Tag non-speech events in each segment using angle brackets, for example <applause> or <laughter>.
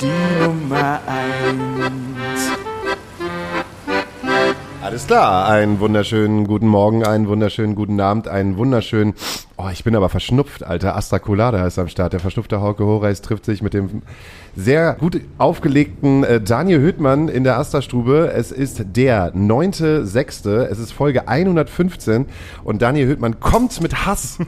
die Nummer eins. Alles klar, einen wunderschönen guten Morgen, einen wunderschönen guten Abend, einen wunderschönen, oh, ich bin aber verschnupft, Alter, Astra Colada ist am Start. Der verschnupfte Hauke Horeis trifft sich mit dem sehr gut aufgelegten äh, Daniel Hüttmann in der Astra-Stube. Es ist der 9.6., es ist Folge 115 und Daniel Hüttmann kommt mit Hass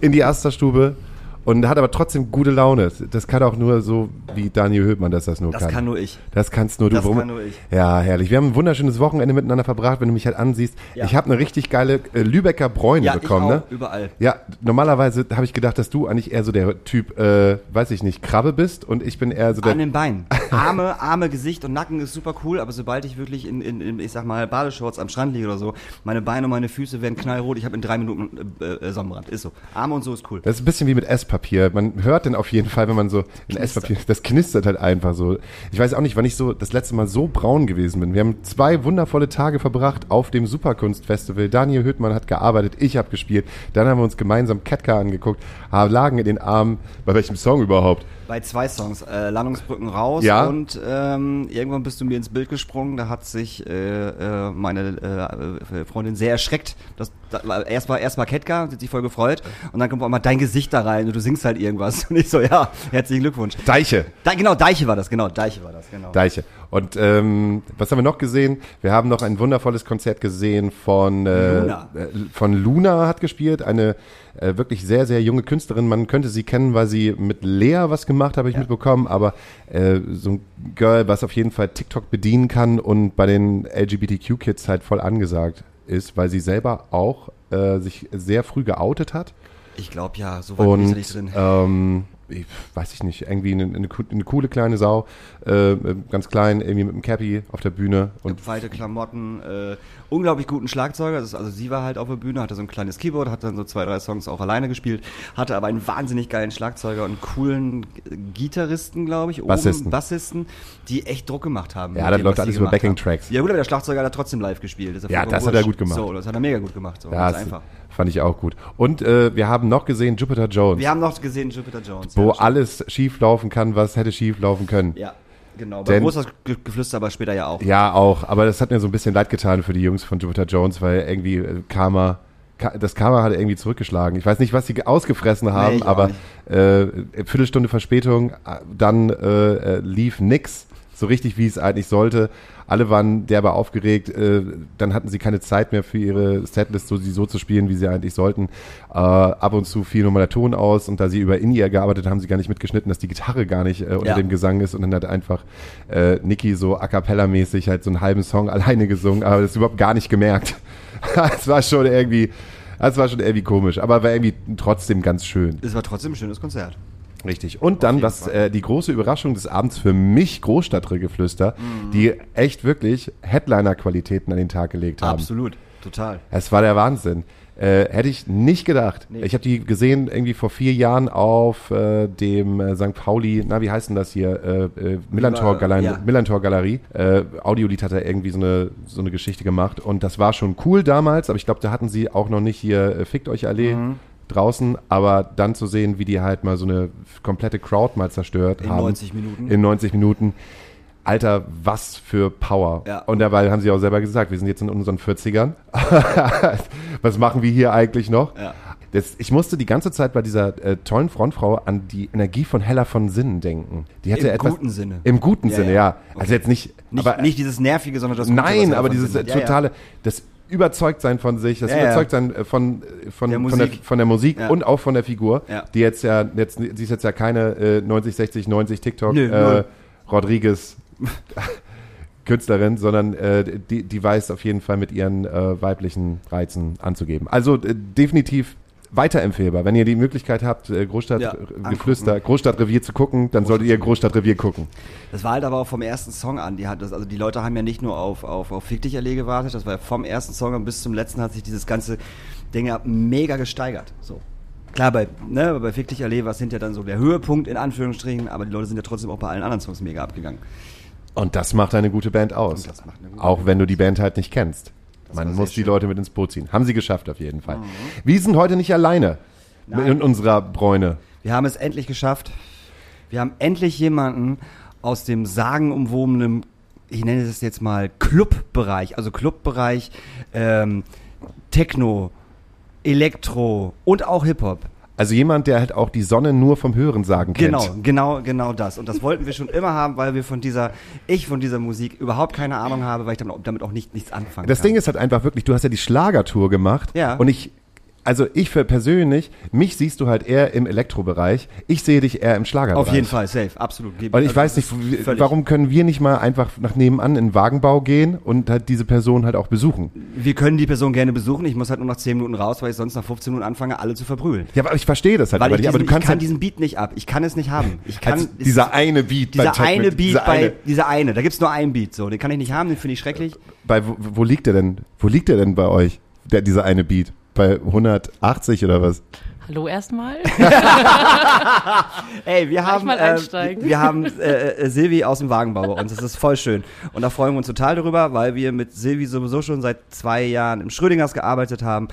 in die Astra-Stube und hat aber trotzdem gute Laune. Das kann auch nur so wie Daniel Höbmann, dass das nur Das kann. kann nur ich. Das kannst nur du. Das Warum- kann nur ich. Ja, herrlich. Wir haben ein wunderschönes Wochenende miteinander verbracht, wenn du mich halt ansiehst. Ja. Ich habe eine richtig geile äh, Lübecker Bräune Ja, bekommen, ich ne? überall. Ja, normalerweise habe ich gedacht, dass du eigentlich eher so der Typ, äh, weiß ich nicht, Krabbe bist und ich bin eher so der. An den Beinen. <laughs> Arme, Arme, Gesicht und Nacken ist super cool, aber sobald ich wirklich in, in, in ich sag mal, Badeshorts am Strand liege oder so, meine Beine und meine Füße werden knallrot, ich habe in drei Minuten äh, äh, Sonnenbrand. Ist so. Arme und so ist cool. Das ist ein bisschen wie mit Esspapier. Man hört dann auf jeden Fall, wenn man so in Esspapier, das knistert halt einfach so. Ich weiß auch nicht, wann ich so das letzte Mal so braun gewesen bin. Wir haben zwei wundervolle Tage verbracht auf dem Superkunstfestival. Daniel Hüttmann hat gearbeitet, ich habe gespielt. Dann haben wir uns gemeinsam Catcar angeguckt, lagen in den Armen. Bei welchem Song überhaupt? Bei zwei Songs, äh, Landungsbrücken raus Ja. und ähm, irgendwann bist du mir ins Bild gesprungen, da hat sich äh, äh, meine äh, Freundin sehr erschreckt. Das, da, war- erst war erst mal Ketka, hat sich voll gefreut und dann kommt auch mal dein Gesicht da rein und du singst halt irgendwas <laughs> und ich so, ja, herzlichen Glückwunsch. Deiche. Da, genau, Deiche war das, genau, Deiche war das, genau. Deiche. Und ähm, was haben wir noch gesehen? Wir haben noch ein wundervolles Konzert gesehen von äh, Luna. äh, von Luna hat gespielt, eine äh, wirklich sehr sehr junge Künstlerin. Man könnte sie kennen, weil sie mit Lea was gemacht, habe ich Ja. mitbekommen. Aber äh, so ein Girl, was auf jeden Fall TikTok bedienen kann und bei den LGBTQ Kids halt voll angesagt ist, weil sie selber auch äh, sich sehr früh geoutet hat. Ich glaube ja, so weit bin ich da Und nicht drin. ähm, ich, weiß ich nicht, irgendwie eine, eine, eine coole kleine Sau, äh, ganz klein, irgendwie mit einem Cappy auf der Bühne und Gefeilte Klamotten, äh, unglaublich guten Schlagzeuger. Ist, also sie war halt auf der Bühne, hatte so ein kleines Keyboard, hat dann so zwei, drei Songs auch alleine gespielt, hatte aber einen wahnsinnig geilen Schlagzeuger und coolen Gitarristen, glaube ich, oben, Bassisten. Bassisten, die echt Druck gemacht haben. Ja, das läuft alles über. Backing-Tracks. Ja gut, aber der Schlagzeuger hat trotzdem live gespielt. Ja, das hat er gut gemacht. So, das hat er mega gut gemacht. So, ja, ganz einfach. Fand ich auch gut. Und äh, wir haben noch gesehen Jupiter Jones, Wir haben noch gesehen Jupiter Jones. wo ja, alles schief laufen kann, was hätte schief laufen können. Ja, genau. Bei großes Ge- Geflüster, aber später ja auch. Ja, auch. Aber das hat mir so ein bisschen leid getan für die Jungs von Jupiter Jones, weil irgendwie äh, Karma, Ka- das Karma hat irgendwie zurückgeschlagen. Ich weiß nicht, was sie ge- ausgefressen haben, auch aber nicht. äh, Viertelstunde Verspätung, äh, dann äh, äh, lief nix, so richtig wie es eigentlich sollte. Alle waren derbe aufgeregt, äh, dann hatten sie keine Zeit mehr für ihre Setlist, so sie so zu spielen, wie sie eigentlich sollten. Äh, ab und zu fiel nochmal der Ton aus und da sie über In-Ear gearbeitet haben, sie gar nicht mitgeschnitten, dass die Gitarre gar nicht äh, unter Ja. dem Gesang ist und dann hat einfach äh, Niki so a cappella mäßig halt so einen halben Song <laughs> alleine gesungen, aber das überhaupt gar nicht gemerkt. <laughs> Es war schon irgendwie, es war schon irgendwie komisch, aber war irgendwie trotzdem ganz schön. Es war trotzdem ein schönes Konzert. Richtig. Und dann, was äh, die große Überraschung des Abends für mich, Großstadtregeflüster, Mhm. die echt wirklich Headliner-Qualitäten an den Tag gelegt haben. Absolut, total. Es war der Wahnsinn. Äh, hätte ich nicht gedacht. Nee. Ich habe die gesehen irgendwie vor vier Jahren auf äh, dem äh, St. Pauli, na wie heißt denn das hier? Äh, äh, Millantor, Galerie. ja. Millantor Galerie. Äh, Audiolied hat er irgendwie so eine, so eine Geschichte gemacht und das war schon cool damals, aber ich glaube, da hatten sie auch noch nicht hier äh, Fickt euch Allee Mhm. Draußen, aber dann zu sehen, wie die halt mal so eine komplette Crowd mal zerstört In haben. 90 Minuten. In 90 Minuten. Alter, was für Power. Ja. Und dabei haben sie auch selber gesagt, wir sind jetzt in unseren 40ern. <laughs> was machen wir hier eigentlich noch? Ja. Das, ich musste die ganze Zeit bei dieser äh, tollen Frontfrau an die Energie von Hella von Sinnen denken. Die hatte Im etwas, guten Sinne. Im guten Ja, Sinne, ja. ja. Also Okay. jetzt nicht, Nicht, aber, nicht dieses Nervige, sondern das Gute, nein, er aber dieses äh, totale, das Überzeugtsein von sich, das Ja, ja. Überzeugtsein äh, von, äh, von, Der von, der, Musik. von der Musik Ja. und auch von der Figur, die jetzt ja, jetzt, sie ist jetzt ja keine äh, 90, 60, 90 TikTok Nö, äh. Rodriguez <laughs> Künstlerin, sondern äh, die, die weiß auf jeden Fall mit ihren äh, weiblichen Reizen anzugeben. Also äh, definitiv weiterempfehlbar. Wenn ihr die Möglichkeit habt, äh, Ja, Großstadtgeflüster, Großstadtrevier zu gucken, dann solltet ihr Großstadtrevier gucken. Das war halt aber auch vom ersten Song an. Die hat das, also die Leute haben ja nicht nur auf, auf, auf Fick dich Allee gewartet, das war vom ersten Song an bis zum letzten hat sich dieses ganze Ding ja mega gesteigert. So. Klar, bei, ne, bei Fick dich Allee war es hinterher dann so der Höhepunkt in Anführungsstrichen, aber die Leute sind ja trotzdem auch bei allen anderen Songs mega abgegangen. Und das macht eine gute Band aus. Gute Auch wenn du die Band halt nicht kennst. Man muss die schön. Leute mit ins Boot ziehen. Haben sie geschafft auf jeden Fall. Wir sind heute nicht alleine Nein. in unserer Bräune. Wir haben es endlich geschafft. Wir haben endlich jemanden aus dem sagenumwobenen, ich nenne es jetzt mal Clubbereich, also Clubbereich, ähm, Techno, Elektro und auch Hip-Hop. Also jemand, der halt auch die Sonne nur vom Hören sagen kennt. Genau, genau, genau das. Und das wollten wir schon immer haben, weil wir von dieser, ich von dieser Musik überhaupt keine Ahnung habe, weil ich damit, damit auch nicht, nichts anfangen Das kann. Ding ist halt einfach wirklich, du hast ja die Schlagertour gemacht. Ja. Und ich, also ich für persönlich, mich siehst du halt eher im Elektrobereich. Ich sehe dich eher im Schlagerbereich. auf jeden Fall, safe, absolut. Und ich Also, weiß nicht, warum können wir nicht mal einfach nach nebenan in den Wagenbau gehen und halt diese Person halt auch besuchen? Wir können die Person gerne besuchen, ich muss halt nur nach 10 Minuten raus, weil ich sonst nach 15 Minuten anfange, alle zu verbrühen. Ja, aber ich verstehe das halt Weil aber ich, nicht. diesen, Aber du kannst ich kann halt diesen Beat nicht ab. Ich kann es nicht haben. Ich kann als es- dieser eine Beat dieser bei eine Beat dieser bei eine- dieser eine. Da gibt's nur einen Beat. So, den kann ich nicht haben. Den finde ich schrecklich. Bei, wo, wo liegt der denn? Wo liegt der denn bei euch? Der, dieser eine Beat? Bei 180 oder was? Hallo erstmal. <laughs> Ey, wir haben mal äh, einsteigen. wir haben äh, äh, Silvi aus dem Wagenbau bei uns. Das ist voll schön und da freuen wir uns total darüber, weil wir mit Silvi sowieso schon seit zwei Jahren im Schrödingers gearbeitet haben.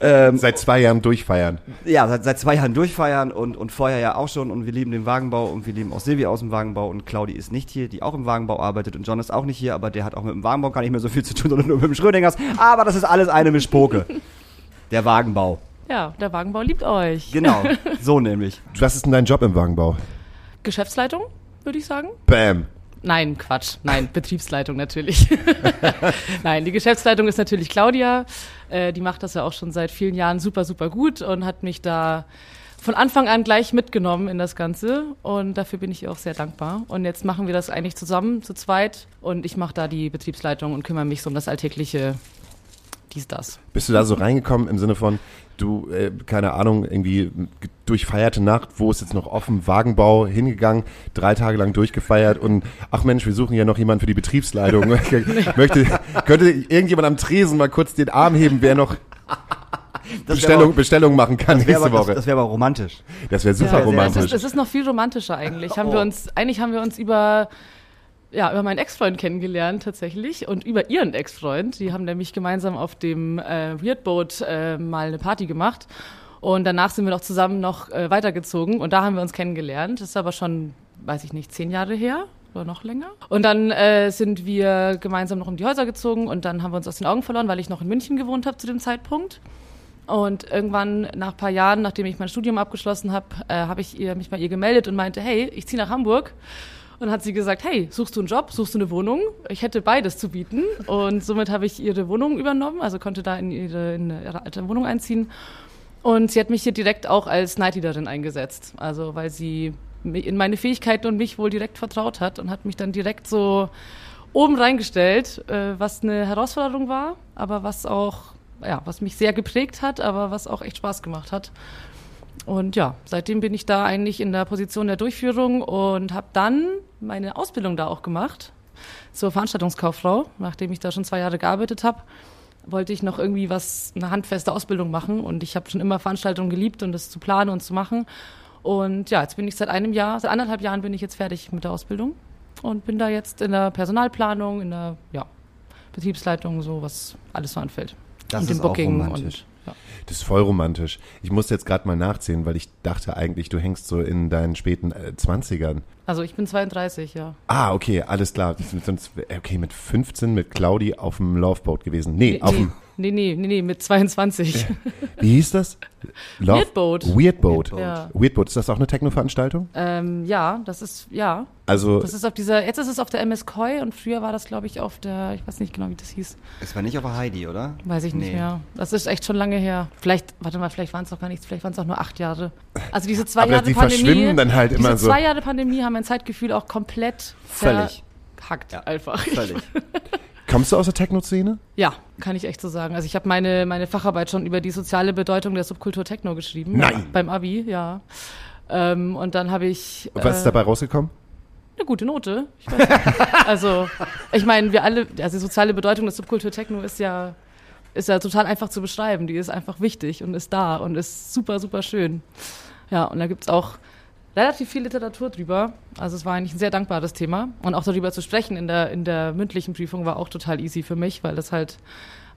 Ähm, Seit zwei Jahren durchfeiern. ja, seit, seit zwei Jahren durchfeiern und, und vorher ja auch schon und wir lieben den Wagenbau und wir lieben auch Silvi aus dem Wagenbau und Claudi ist nicht hier, die auch im Wagenbau arbeitet und John ist auch nicht hier, aber der hat auch mit dem Wagenbau gar nicht mehr so viel zu tun, sondern nur mit dem Schrödingers. Aber das ist alles eine Mischpoke. <laughs> Der Wagenbau. Ja, der Wagenbau liebt euch. Genau, <laughs> so nämlich. Was ist denn dein Job im Wagenbau? Geschäftsleitung, würde ich sagen. Bam. Nein, Quatsch. Nein, <laughs> Betriebsleitung natürlich. <laughs> Nein, die Geschäftsleitung ist natürlich Claudia. Äh, die macht das ja auch schon seit vielen Jahren super, super gut und hat mich da von Anfang an gleich mitgenommen in das Ganze. Und dafür bin ich ihr auch sehr dankbar. Und jetzt machen wir das eigentlich zusammen, zu zweit. Und ich mache da die Betriebsleitung und kümmere mich so um das alltägliche dies, das. Bist du da so reingekommen im Sinne von, du, äh, keine Ahnung, irgendwie durchfeierte Nacht, wo ist jetzt noch offen, Wagenbau hingegangen, drei Tage lang durchgefeiert und ach Mensch, wir suchen ja noch jemanden für die Betriebsleitung. <laughs> <laughs> Möchte, könnte irgendjemand am Tresen mal kurz den Arm heben, wer noch Das Bestellung, wär Bestellung machen kann aber, nächste aber, Woche? das, das wäre aber romantisch. Das wäre super Ja, sehr- Es romantisch. ist, es ist noch viel romantischer eigentlich. Haben Oh. wir uns, eigentlich haben wir uns über, ja, über meinen Ex-Freund kennengelernt tatsächlich und über ihren Ex-Freund. Die haben nämlich gemeinsam auf dem äh, Weird Boat äh, mal eine Party gemacht. Und danach sind wir noch zusammen noch äh, weitergezogen und da haben wir uns kennengelernt. Das ist aber schon, weiß ich nicht, zehn Jahre her oder noch länger. Und dann äh, sind wir gemeinsam noch um die Häuser gezogen und dann haben wir uns aus den Augen verloren, weil ich noch in München gewohnt habe zu dem Zeitpunkt. Und irgendwann nach ein paar Jahren, nachdem ich mein Studium abgeschlossen habe, äh, habe ich ihr, mich bei ihr gemeldet und meinte, hey, ich ziehe nach Hamburg. Und hat sie gesagt, hey, suchst du einen Job, suchst du eine Wohnung? Ich hätte beides zu bieten. Und somit habe ich ihre Wohnung übernommen, also konnte da in ihre, in ihre alte Wohnung einziehen. Und sie hat mich hier direkt auch als Nightleaderin eingesetzt. Also weil sie in meine Fähigkeiten und mich wohl direkt vertraut hat und hat mich dann direkt so oben reingestellt, äh, was eine Herausforderung war, aber was auch, ja, was mich sehr geprägt hat, aber was auch echt Spaß gemacht hat. Und ja, seitdem bin ich da eigentlich in der Position der Durchführung und habe dann meine Ausbildung da auch gemacht zur Veranstaltungskauffrau, nachdem ich da schon zwei Jahre gearbeitet habe wollte ich noch irgendwie was, eine handfeste Ausbildung machen und ich habe schon immer Veranstaltungen geliebt und das zu planen und zu machen. Und ja, jetzt bin ich seit einem Jahr, seit anderthalb Jahren bin ich jetzt fertig mit der Ausbildung und bin da jetzt in der Personalplanung, in der ja, Betriebsleitung, so was alles so anfällt. Das und ist auch Booking romantisch. Ja. Das ist voll romantisch. Ich muss jetzt gerade mal nachzählen, weil ich dachte eigentlich, du hängst so in deinen späten äh, 20ern. Also ich bin 32, ja. Ah, okay, alles klar. Sonst, okay, mit 15 mit Claudi auf dem Loveboat gewesen. Nee, auf dem, nee, nee, nee, nee, mit 22. wie hieß das? Love- Weird Boat. Weird Boat. Ja. Weird Boat, ist das auch eine Techno-Veranstaltung? ähm, ja, das ist, ja. Also, Das ist auf dieser, jetzt ist es auf der MS Koi und früher war das, glaube ich, auf der, ich weiß nicht genau, wie das hieß. Es war nicht auf der Heidi, oder? Weiß ich nicht Nee. mehr. Das ist echt schon lange her. Vielleicht, warte mal, vielleicht waren es auch gar nichts, vielleicht waren es auch nur acht Jahre. Also diese zwei <laughs> Aber Jahre die Pandemie. verschwimmen dann halt diese immer so. zwei Jahre Pandemie haben mein Zeitgefühl auch komplett Völlig. verhackt Ja. einfach. Völlig. <laughs> Kommst du aus der Techno-Szene? Ja, kann ich echt so sagen. Also ich habe meine, meine Facharbeit schon über die soziale Bedeutung der Subkultur Techno geschrieben. Nein. Beim Abi, ja. Ähm, und dann habe ich. Und was ist äh, dabei rausgekommen? Eine gute Note. Ich <laughs> also, ich meine, wir alle, also die soziale Bedeutung der Subkultur Techno ist ja, ist ja total einfach zu beschreiben. Die ist einfach wichtig und ist da und ist super, super schön. Ja, und da gibt's auch relativ viel Literatur drüber. Also es war eigentlich ein sehr dankbares Thema. Und auch darüber zu sprechen in der, in der mündlichen Prüfung war auch total easy für mich, weil das halt,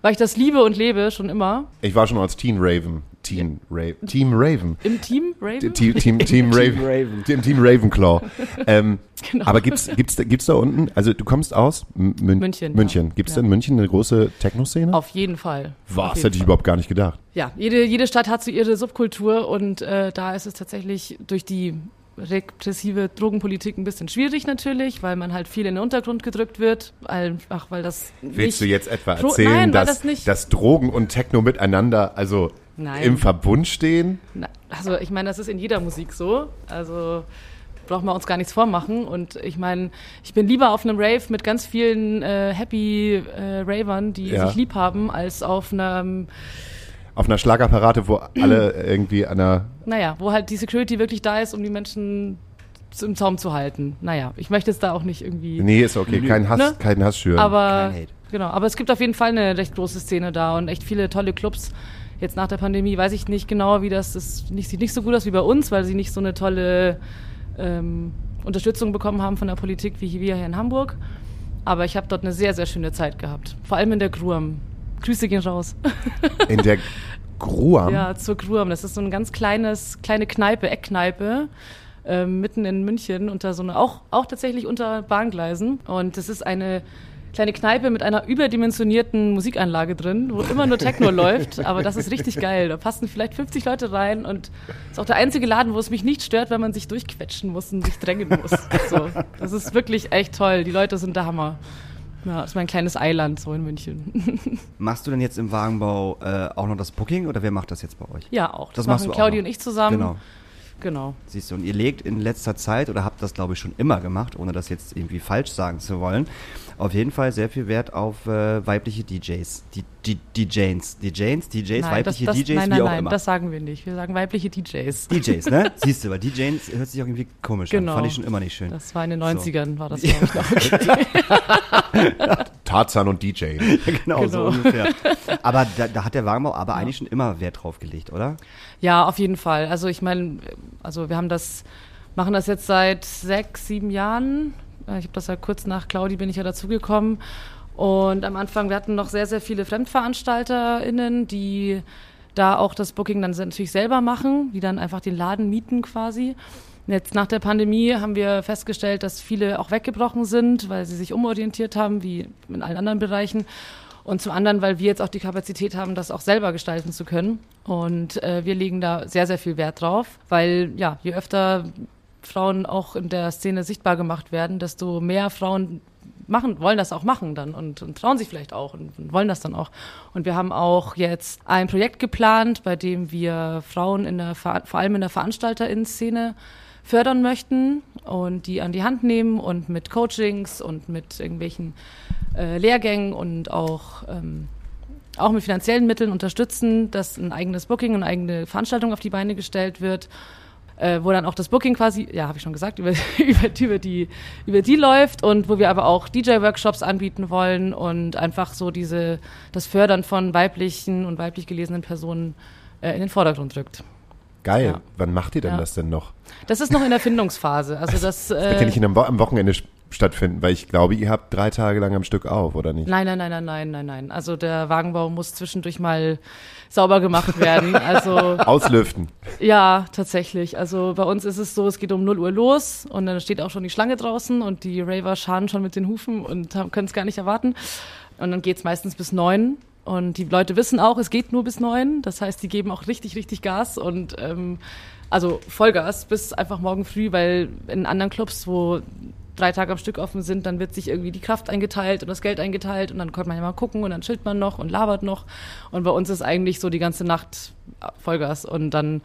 weil ich das liebe und lebe schon immer. Ich war schon als Teen Raven. Teen Raven. Team Raven. Im Team, Raven? Team, Team, <laughs> Team Raven. Raven. Team, Team Ravenclaw. <laughs> Ähm, Genau. Aber gibt's, gibt's, gibt's da unten, also du kommst aus Mün München, München. ja. Gibt's Ja. da in München eine große Techno-Szene? Auf jeden Fall. Was, jeden hätte ich Fall. überhaupt gar nicht gedacht. Ja, jede, jede Stadt hat so ihre Subkultur und äh, da ist es tatsächlich durch die repressive Drogenpolitik ein bisschen schwierig natürlich, weil man halt viel in den Untergrund gedrückt wird, einfach weil das Willst du jetzt etwa erzählen, Nein, weil dass, das dass Drogen und Techno miteinander, also Nein. im Verbund stehen? Na, also ich meine, das ist in jeder Musik so, also brauchen wir uns gar nichts vormachen und ich meine, ich bin lieber auf einem Rave mit ganz vielen äh, happy äh, Ravern, die Ja. sich lieb haben, als auf einem Auf einer Schlagapparate, wo alle irgendwie an einer Naja, wo halt die Security wirklich da ist, um die Menschen im Zaum zu halten. Naja, ich möchte jetzt da auch nicht irgendwie. Nee, ist okay, kein Hass, Ne? kein Hass schüren. aber Kein Hate. genau, aber es gibt auf jeden Fall eine recht große Szene da und echt viele tolle Clubs. Jetzt nach der Pandemie weiß ich nicht genau, wie das ist. Nicht, sieht nicht so gut aus wie bei uns, weil sie nicht so eine tolle ähm, Unterstützung bekommen haben von der Politik wie wir hier in Hamburg. Aber ich habe dort eine sehr, sehr schöne Zeit gehabt. Vor allem in der Gruam. Grüße gehen raus. <laughs> in der Gruam. Ja, zur Gruam. Das ist so ein ganz kleines, kleine Kneipe, Eckkneipe, ähm, mitten in München, unter so eine, auch, auch tatsächlich unter Bahngleisen. Und das ist eine kleine Kneipe mit einer überdimensionierten Musikanlage drin, wo immer nur Techno <laughs> läuft. Aber das ist richtig geil. Da passen vielleicht 50 Leute rein und ist auch der einzige Laden, wo es mich nicht stört, wenn man sich durchquetschen muss und sich drängen muss. So, das ist wirklich echt toll. Die Leute sind der Hammer. Ja, das ist mein kleines Eiland so in München. <laughs> Machst du denn jetzt im Wagenbau äh, auch noch das Booking oder wer macht das jetzt bei euch? ja, auch. Das, Das machen du auch Claudia noch. und ich zusammen. Genau. Genau. Siehst du, und ihr legt in letzter Zeit oder habt das, glaube ich, schon immer gemacht, ohne das jetzt irgendwie falsch sagen zu wollen, auf jeden Fall sehr viel Wert auf äh, weibliche DJs. Die, die, DJs, DJs, DJs, Nein, weibliche das, das, DJs, nein, wie nein, auch nein, immer. das sagen wir nicht. Wir sagen weibliche DJs. DJs, ne? <laughs> Siehst du, weil DJs hört sich auch irgendwie komisch Genau. an. Fand ich schon immer nicht schön. Das war in den So. 90ern, war das, glaube ich, noch. Okay. <laughs> <laughs> Tarzan und DJ. genau, so Genau. ungefähr. Aber da, da hat der Wagenbau aber eigentlich schon immer Wert drauf gelegt, oder? Ja, auf jeden Fall. Also ich meine, also wir haben das, machen das jetzt seit sechs, sieben Jahren. Äh, Ich habe das ja kurz nach Claudi bin ich ja dazugekommen. Und am Anfang, wir hatten noch sehr, sehr viele FremdveranstalterInnen, die da auch das Booking dann natürlich selber machen, die dann einfach den Laden mieten quasi. Jetzt nach der Pandemie haben wir festgestellt, dass viele auch weggebrochen sind, weil sie sich umorientiert haben, wie in allen anderen Bereichen. Und zum anderen, weil wir jetzt auch die Kapazität haben, das auch selber gestalten zu können. Und äh, wir legen da sehr, sehr viel Wert drauf, weil ja, je öfter Frauen auch in der Szene sichtbar gemacht werden, desto mehr Frauen machen, wollen das auch machen dann und, und trauen sich vielleicht auch und, und wollen das dann auch. Und wir haben auch jetzt ein Projekt geplant, bei dem wir Frauen in der, vor allem in der VeranstalterInnen-Szene fördern möchten und die an die Hand nehmen und mit Coachings und mit irgendwelchen äh, Lehrgängen und auch, ähm, auch mit finanziellen Mitteln unterstützen, dass ein eigenes Booking eine eigene Veranstaltung auf die Beine gestellt wird, äh, wo dann auch das Booking quasi, ja, habe ich schon gesagt, <laughs> über, über, über, die, über die läuft und wo wir aber auch DJ-Workshops anbieten wollen und einfach so diese, das Fördern von weiblichen und weiblich gelesenen Personen äh, in den Vordergrund rückt. Geil. Ja. Wann macht ihr denn Ja. das denn noch? Das ist noch in der Findungsphase. Also das, <laughs> Da äh, kann ich ihn am, Wo am Wochenende stattfinden, weil ich glaube, ihr habt drei Tage lang am Stück auf, oder nicht? Nein, nein, nein, nein, nein, nein, nein. Also der Wagenbau muss zwischendurch mal sauber gemacht werden. <laughs> Also Auslüften. ja, tatsächlich. Also bei uns ist es so, es geht um 0 Uhr los und dann steht auch schon die Schlange draußen und die Raver scharen schon mit den Hufen und können es gar nicht erwarten. Und dann geht's meistens bis neun. Und die Leute wissen auch, es geht nur bis neun. Das heißt, die geben auch richtig, richtig Gas und ähm, also Vollgas bis einfach morgen früh, weil in anderen Clubs, wo drei Tage am Stück offen sind, dann wird sich irgendwie die Kraft eingeteilt und das Geld eingeteilt und dann kommt man ja mal gucken und dann chillt man noch und labert noch. Und bei uns ist eigentlich so die ganze Nacht Vollgas und dann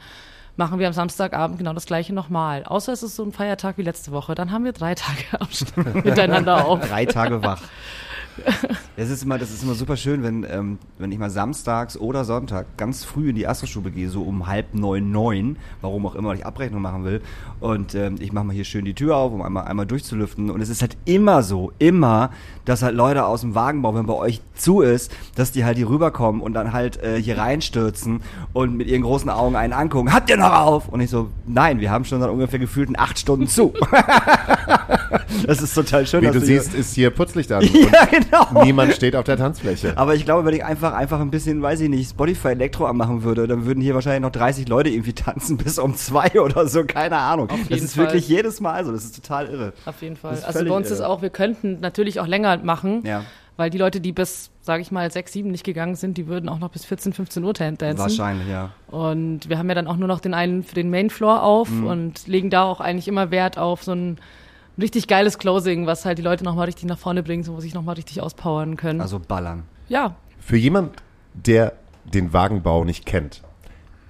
machen wir am Samstagabend genau das gleiche nochmal. Außer es ist so ein Feiertag wie letzte Woche, dann haben wir drei Tage am Stück <laughs> miteinander auf. Drei Tage wach. <laughs> Das ist immer, das ist immer super schön, wenn, ähm, wenn ich mal samstags oder Sonntag ganz früh in die Astrostube gehe, so um halb neun, neun, warum auch immer, weil ich Abrechnung machen will. Und ähm, ich mache mal hier schön die Tür auf, um einmal, einmal durchzulüften. Und es ist halt immer so, immer, dass halt Leute aus dem Wagenbau, wenn bei euch zu ist, dass die halt hier rüberkommen und dann halt äh, hier reinstürzen und mit ihren großen Augen einen angucken. Habt ihr noch auf? Und ich so, nein, wir haben schon seit ungefähr gefühlten acht Stunden zu. <laughs> <laughs> <laughs> das ist total schön. Wie du siehst, ist hier Putzlicht an. <laughs> Ja, genau. Niemand steht auf der Tanzfläche. Aber ich glaube, wenn ich einfach, einfach ein bisschen, weiß ich nicht, Spotify Elektro anmachen würde, dann würden hier wahrscheinlich noch 30 Leute irgendwie tanzen <laughs> bis um zwei oder so, keine Ahnung. Auf das ist Fall. wirklich jedes Mal so, das ist total irre. Auf jeden Fall. Ist Also bei uns ist irre. auch, wir könnten natürlich auch länger machen, Ja, weil die Leute, die bis, sage ich mal, 6, 7 nicht gegangen sind, die würden auch noch bis 14, 15 Uhr tan- dancen. wahrscheinlich, ja. Und wir haben ja dann auch nur noch den einen für den Mainfloor auf Mhm. und legen da auch eigentlich immer Wert auf so ein richtig geiles Closing, was halt die Leute nochmal richtig nach vorne bringt, so wo sie sich nochmal richtig auspowern können. Also ballern. ja, Für jemand, der den Wagenbau nicht kennt,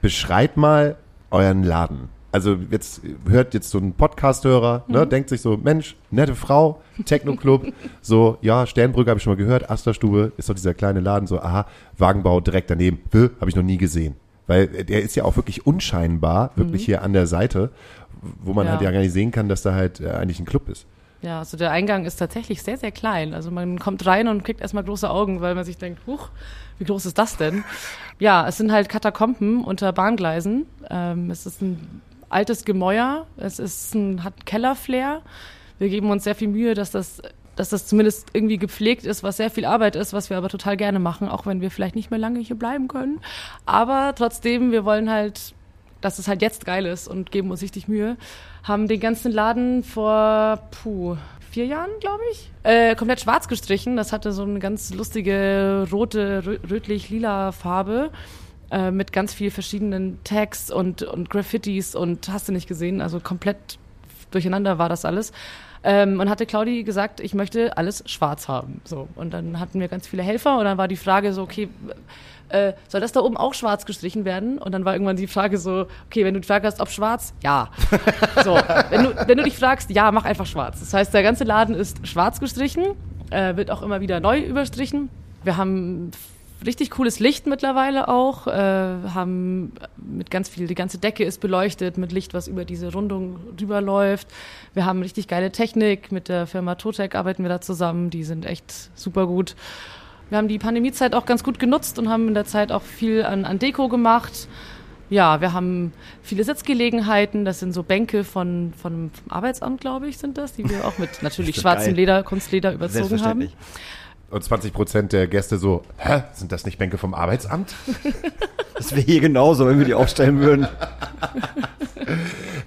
beschreib mal euren Laden. Also jetzt hört jetzt so ein Podcast-Hörer, ne, denkt sich so, Mensch, nette Frau, Techno-Club, <laughs> so, ja, Sternbrücke habe ich schon mal gehört, Asterstube ist doch dieser kleine Laden, so, aha, Wagenbau direkt daneben, habe ich noch nie gesehen. Weil der ist ja auch wirklich unscheinbar, wirklich hier an der Seite, wo man Ja. halt ja gar nicht sehen kann, dass da halt äh, eigentlich ein Club ist. Ja, also der Eingang ist tatsächlich sehr, sehr klein. Also man kommt rein und kriegt erstmal große Augen, weil man sich denkt, huch, wie groß ist das denn? Ja, es sind halt Katakomben unter Bahngleisen. Ähm, es ist ein altes Gemäuer, es ist ein, hat einen Kellerflair. Wir geben uns sehr viel Mühe, dass das, dass das zumindest irgendwie gepflegt ist, was sehr viel Arbeit ist, was wir aber total gerne machen, auch wenn wir vielleicht nicht mehr lange hier bleiben können. Aber trotzdem, wir wollen halt dass es halt jetzt geil ist und geben uns richtig Mühe. Haben den ganzen Laden vor, puh, vier Jahren, glaube ich, äh, komplett schwarz gestrichen. Das hatte so eine ganz lustige rote, rö rötlich-lila Farbe äh, mit ganz viel verschiedenen Tags und, und Graffitis und hast du nicht gesehen. Also komplett durcheinander war das alles. Ähm, und hatte Claudi gesagt, ich möchte alles schwarz haben. So. Und dann hatten wir ganz viele Helfer und dann war die Frage so, okay, äh, soll das da oben auch schwarz gestrichen werden? Und dann war irgendwann die Frage so, okay, wenn du die Frage hast, ob schwarz, ja. <laughs> so, wenn du, wenn du dich fragst, ja, mach einfach schwarz. Das heißt, der ganze Laden ist schwarz gestrichen, äh, wird auch immer wieder neu überstrichen. Wir haben richtig cooles Licht mittlerweile auch, äh, haben mit ganz viel, die ganze Decke ist beleuchtet mit Licht, was über diese Rundung rüberläuft. Wir haben richtig geile Technik, mit der Firma Totec arbeiten wir da zusammen, die sind echt super gut. Wir haben die Pandemiezeit auch ganz gut genutzt und haben in der Zeit auch viel an, an Deko gemacht. Ja, wir haben viele Sitzgelegenheiten. Das sind so Bänke von, von vom Arbeitsamt, glaube ich, sind das, die wir auch mit <laughs> natürlich schwarzem geil. Leder, Kunstleder überzogen haben. Und 20 Prozent der Gäste so, hä, sind das nicht Bänke vom Arbeitsamt? <laughs> Das wäre hier genauso, wenn wir die aufstellen würden.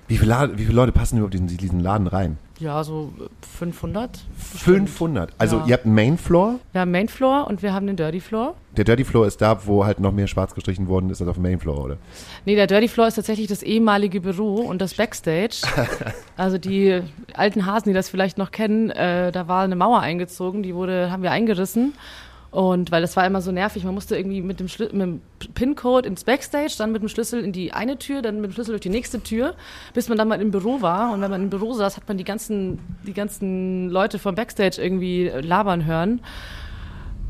Wie viele, Lade, wie viele Leute passen überhaupt in diesen Laden rein? Ja, so äh, 500. 500. Also Ja. ihr habt einen Mainfloor. Wir haben Main Floor und wir haben den Dirty Floor. Der Dirty Floor ist da, wo halt noch mehr schwarz gestrichen worden ist als auf dem Mainfloor, oder? Nee, der Dirty Floor ist tatsächlich das ehemalige Büro und das Backstage. <laughs> also die alten Hasen, die das vielleicht noch kennen, äh, da war eine Mauer eingezogen, die wurde, haben wir eingerissen. Und weil das war immer so nervig, man musste irgendwie mit dem, dem PIN-Code ins Backstage, dann mit dem Schlüssel in die eine Tür, dann mit dem Schlüssel durch die nächste Tür, bis man dann mal im Büro war. Und wenn man im Büro saß, hat man die ganzen, die ganzen Leute vom Backstage irgendwie labern hören.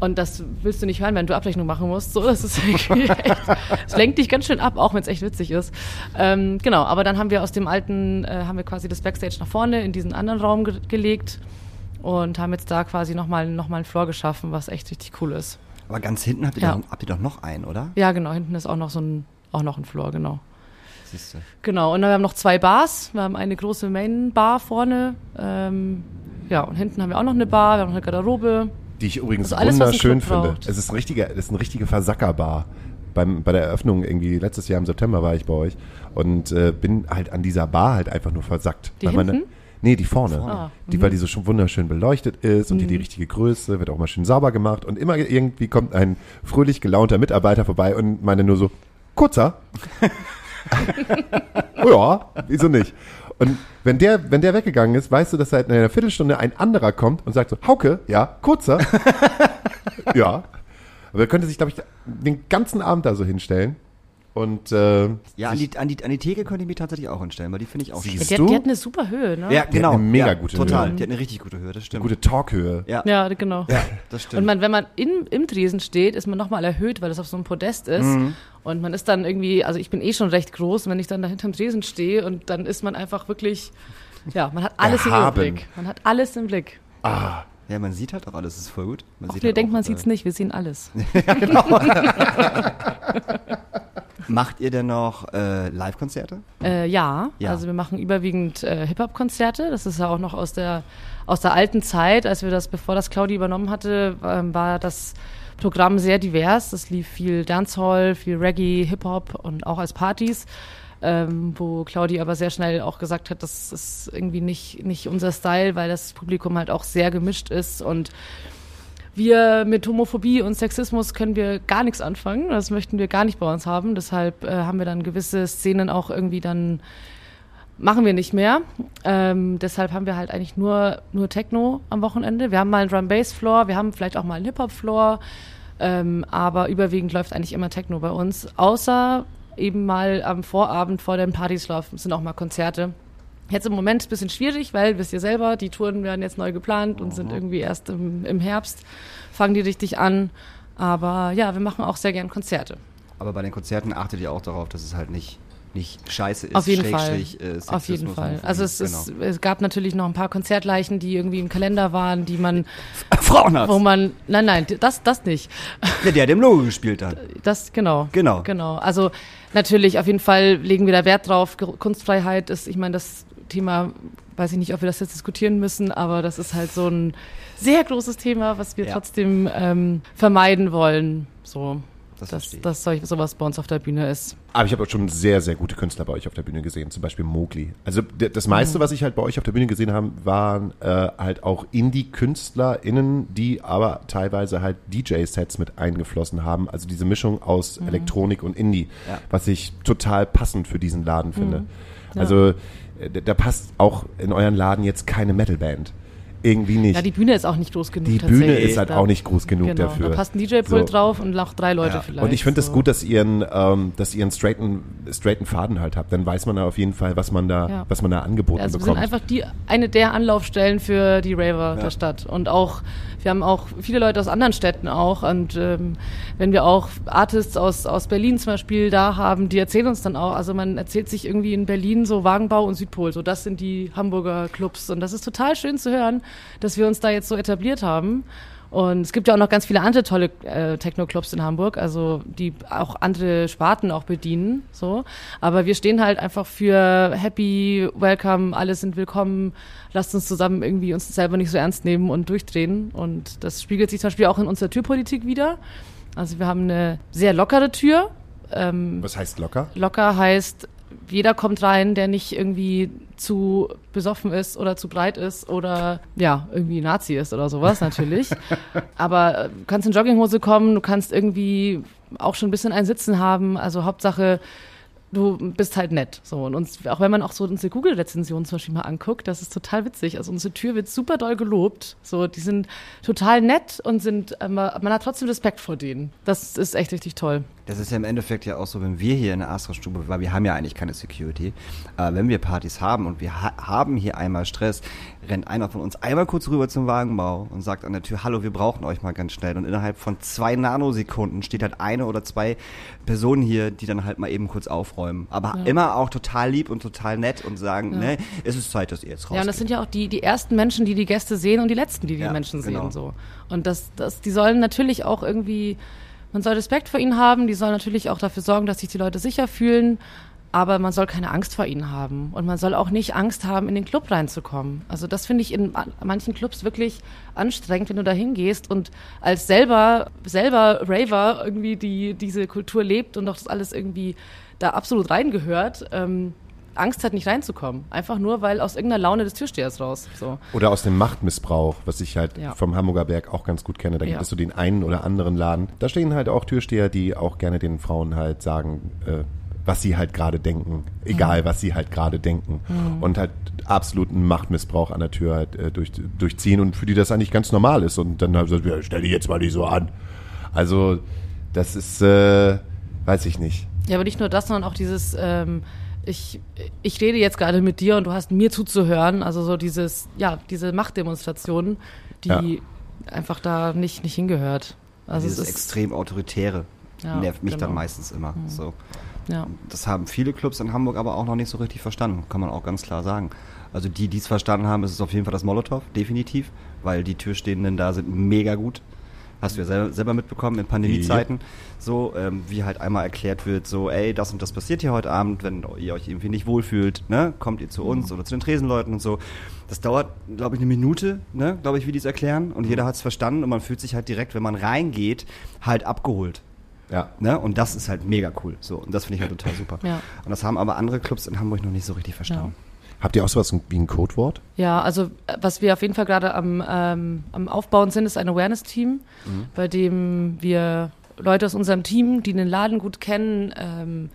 Und das willst du nicht hören, wenn du Abrechnung machen musst. So, das ist irgendwie echt, es lenkt dich ganz schön ab, auch wenn es echt witzig ist. Ähm, genau, aber dann haben wir aus dem alten, äh, haben wir quasi das Backstage nach vorne in diesen anderen Raum ge gelegt und haben jetzt da quasi nochmal noch mal einen Floor geschaffen, was echt richtig cool ist. Aber ganz hinten habt ihr, Ja. doch, habt ihr doch noch einen, oder? Ja, genau, hinten ist auch noch so ein, auch noch ein Floor, genau. Siehst du. Genau, und dann haben wir noch zwei Bars. Wir haben eine große Main-Bar vorne. Ähm, ja, und hinten haben wir auch noch eine Bar, wir haben noch eine Garderobe. Die ich übrigens Also alles, wunderschön finde. braucht. Es ist, ein richtiger, es ist eine richtige Versackerbar. Beim, bei der Eröffnung irgendwie, letztes Jahr im September war ich bei euch und äh, bin halt an dieser Bar halt einfach nur versackt. Die Weil meine- hinten? Nee, die vorne. Ah, die, weil die so schon wunderschön beleuchtet ist und die die richtige Größe, wird auch mal schön sauber gemacht und immer irgendwie kommt ein fröhlich gelaunter Mitarbeiter vorbei und meine nur so, kurzer? oh <laughs> ja, wieso nicht? Und wenn der, wenn der weggegangen ist, weißt du, dass seit einer Viertelstunde ein anderer kommt und sagt so, Hauke, ja, kurzer. <laughs> ja. Aber er könnte sich, glaube ich, den ganzen Abend da so hinstellen Und äh, Ja, an die, an, die, an die Theke könnte ich mich tatsächlich auch hinstellen, weil die finde ich auch Siehst schön. Die hat, die hat eine super Höhe, ne? Ja, genau. eine mega ja, gute Total. Höhe. Die hat eine richtig gute Höhe, das stimmt. gute Talkhöhe. ja. Ja, genau. ja, das stimmt. Und man, wenn man in, im Tresen steht, ist man nochmal erhöht, weil das auf so einem Podest ist. Mhm. Und man ist dann irgendwie, also ich bin eh schon recht groß, wenn ich dann da hinterm Tresen stehe und dann ist man einfach wirklich, ja, man hat alles Erhaben. im Blick. Man hat alles im Blick. Ah, ja, man sieht halt auch alles, das ist voll gut. Man Auch sieht halt denkt, auch, man äh, sieht's nicht, wir sehen alles. <laughs> <laughs> Macht ihr denn noch äh, Live-Konzerte? Äh, ja, Ja. also wir machen überwiegend äh, Hip-Hop-Konzerte. Das ist ja auch noch aus der, aus der alten Zeit, als wir das, bevor das Claudi übernommen hatte, ähm, war das Programm sehr divers. Es lief viel Dancehall, viel Reggae, Hip-Hop und auch als Partys. Ähm, wo Claudi aber sehr schnell auch gesagt hat, das ist irgendwie nicht, nicht unser Style, weil das Publikum halt auch sehr gemischt ist und wir mit Homophobie und Sexismus können wir gar nichts anfangen. Das möchten wir gar nicht bei uns haben. Deshalb äh, haben wir dann gewisse Szenen auch irgendwie dann machen wir nicht mehr. Ähm, deshalb haben wir halt eigentlich nur, nur Techno am Wochenende. Wir haben mal einen Drum-Bass-Floor, wir haben vielleicht auch mal einen Hip-Hop-Floor, ähm, aber überwiegend läuft eigentlich immer Techno bei uns. Außer eben mal am Vorabend vor den Partys laufen, sind auch mal Konzerte. Jetzt im Moment ein bisschen schwierig, weil, wisst ihr selber, die Touren werden jetzt neu geplant und sind irgendwie erst im, im Herbst, fangen die richtig an. Aber ja, wir machen auch sehr gern Konzerte. Aber bei den Konzerten achtet ihr auch darauf, dass es halt nicht, nicht scheiße ist. Auf jeden Fall. Äh, Auf jeden Fall. Also es, genau. ist, es gab natürlich noch ein paar Konzertleichen, die irgendwie im Kalender waren, die man, <laughs> Frauenarzt. wo man, nein, nein, das, das nicht. Ja, der, der im Logo gespielt hat. Das, genau. Genau. Genau. Also natürlich, auf jeden Fall legen wir da Wert drauf. Kunstfreiheit ist, ich meine, das Thema, weiß ich nicht, ob wir das jetzt diskutieren müssen, aber das ist halt so ein sehr großes Thema, was wir Ja. trotzdem ähm, vermeiden wollen. So, Das dass, dass solch, sowas bei uns auf der Bühne ist. Aber ich habe auch schon sehr, sehr gute Künstler bei euch auf der Bühne gesehen, zum Beispiel Mowgli. Also das meiste, was ich halt bei euch auf der Bühne gesehen habe, waren äh, halt auch Indie-KünstlerInnen, die aber teilweise halt DJ-Sets mit eingeflossen haben. Also diese Mischung aus Elektronik und Indie, Ja. was ich total passend für diesen Laden finde. Ja. Also äh, da da passt auch in euren Laden jetzt keine Metalband. Irgendwie nicht. Ja, die Bühne ist auch nicht groß genug. Die Bühne ist halt Da- auch nicht groß genug genau, dafür. Da passt ein DJ-Pult So. drauf und noch drei Leute Ja. vielleicht. Und ich finde es so. gut, dass ihr einen, ähm, dass ihr einen straighten, straighten Faden halt habt. Dann weiß man da auf jeden Fall, was man da, Ja. was man da angeboten Also wir bekommt. sind einfach die, eine der Anlaufstellen für die Raver Ja. der Stadt. Und auch, wir haben auch viele Leute aus anderen Städten auch. Und ähm, wenn wir auch Artists aus, aus Berlin zum Beispiel da haben, die erzählen uns dann auch, also man erzählt sich irgendwie in Berlin so Wagenbau und Südpol, so das sind die Hamburger Clubs. Und das ist total schön zu hören, dass wir uns da jetzt so etabliert haben. Und es gibt ja auch noch ganz viele andere tolle äh, Techno-Clubs in Hamburg, also die auch andere Sparten auch bedienen. So. Aber wir stehen halt einfach für happy, welcome, alle sind willkommen, lasst uns zusammen irgendwie uns selber nicht so ernst nehmen und durchdrehen. Und das spiegelt sich zum Beispiel auch in unserer Türpolitik wieder. Also wir haben eine sehr lockere Tür. Ähm, was heißt locker? Locker heißt, jeder kommt rein, der nicht irgendwie zu besoffen ist oder zu breit ist oder ja, irgendwie Nazi ist oder sowas natürlich. <laughs> Aber äh, du kannst in Jogginghose kommen, du kannst irgendwie auch schon ein bisschen ein Sitzen haben. Also Hauptsache, du bist halt nett. So. Und uns, auch wenn man auch so unsere Google-Rezensionen zum Beispiel mal anguckt, das ist total witzig. Also unsere Tür wird super doll gelobt. So, die sind total nett und sind, äh, man man hat trotzdem Respekt vor denen. Das ist echt richtig toll. Das ist ja im Endeffekt ja auch so, wenn wir hier in der Astra-Stube, weil wir haben ja eigentlich keine Security, äh, wenn wir Partys haben und wir ha haben hier einmal Stress, rennt einer von uns einmal kurz rüber zum Wagenbau und sagt an der Tür, hallo, wir brauchen euch mal ganz schnell. Und innerhalb von zwei Nanosekunden steht halt eine oder zwei Personen hier, die dann halt mal eben kurz aufräumen. Aber Ja. immer auch total lieb und total nett und sagen, Ja. ne, es ist Zeit, dass ihr jetzt rausgeht. Ja, und das sind ja auch die, die ersten Menschen, die die Gäste sehen und die letzten, die die Ja, Menschen genau. sehen. So. Und das, das, die sollen natürlich auch irgendwie, man soll Respekt vor ihnen haben, die sollen natürlich auch dafür sorgen, dass sich die Leute sicher fühlen, aber man soll keine Angst vor ihnen haben. Und man soll auch nicht Angst haben, in den Club reinzukommen. Also das finde ich in an- manchen Clubs wirklich anstrengend, wenn du da hingehst und als selber, selber Raver irgendwie die, diese Kultur lebt und doch das alles irgendwie da absolut reingehört, ähm, Angst hat, nicht reinzukommen. Einfach nur, weil aus irgendeiner Laune des Türstehers raus. So. Oder aus dem Machtmissbrauch, was ich halt Ja. vom Hamburger Berg auch ganz gut kenne. Da gibt Ja. es so den einen oder anderen Laden. Da stehen halt auch Türsteher, die auch gerne den Frauen halt sagen, äh, was sie halt gerade denken. Egal, Mhm. was sie halt gerade denken. Und halt absoluten Machtmissbrauch an der Tür halt äh, durch, durchziehen und für die das eigentlich ganz normal ist. Und dann halt so, ja, stell dich jetzt mal nicht so an. Also, das ist, äh, weiß ich nicht. Ja, aber nicht nur das, sondern auch dieses, ähm, ich, ich rede jetzt gerade mit dir und du hast mir zuzuhören. Also so dieses, ja, diese Machtdemonstration, die Ja. einfach da nicht, nicht hingehört. Also Dieses es ist, extrem Autoritäre Ja, nervt mich dann genau. meistens immer. So. ja. Das haben viele Clubs in Hamburg aber auch noch nicht so richtig verstanden, kann man auch ganz klar sagen. Also die, die es verstanden haben, ist es auf jeden Fall das Molotow, definitiv, weil die Türstehenden da sind mega gut. Hast du ja selber, selber mitbekommen in Pandemiezeiten, so ähm, wie halt einmal erklärt wird, so ey, das und das passiert hier heute Abend, wenn ihr euch irgendwie nicht wohlfühlt, ne, kommt ihr zu uns oder zu den Tresenleuten und so. Das dauert, glaube ich, eine Minute, ne, glaube ich, wie die es erklären und jeder hat es verstanden und man fühlt sich halt direkt, wenn man reingeht, halt abgeholt. Ja. Ne? Und das ist halt mega cool. So, und das finde ich halt total super. Ja. Und das haben aber andere Clubs in Hamburg noch nicht so richtig verstanden. Habt ihr auch sowas wie ein Codewort? Ja, also äh, was wir auf jeden Fall gerade am, ähm, am Aufbauen sind, ist ein Awareness-Team, bei dem wir Leute aus unserem Team, die den Laden gut kennen, ähm,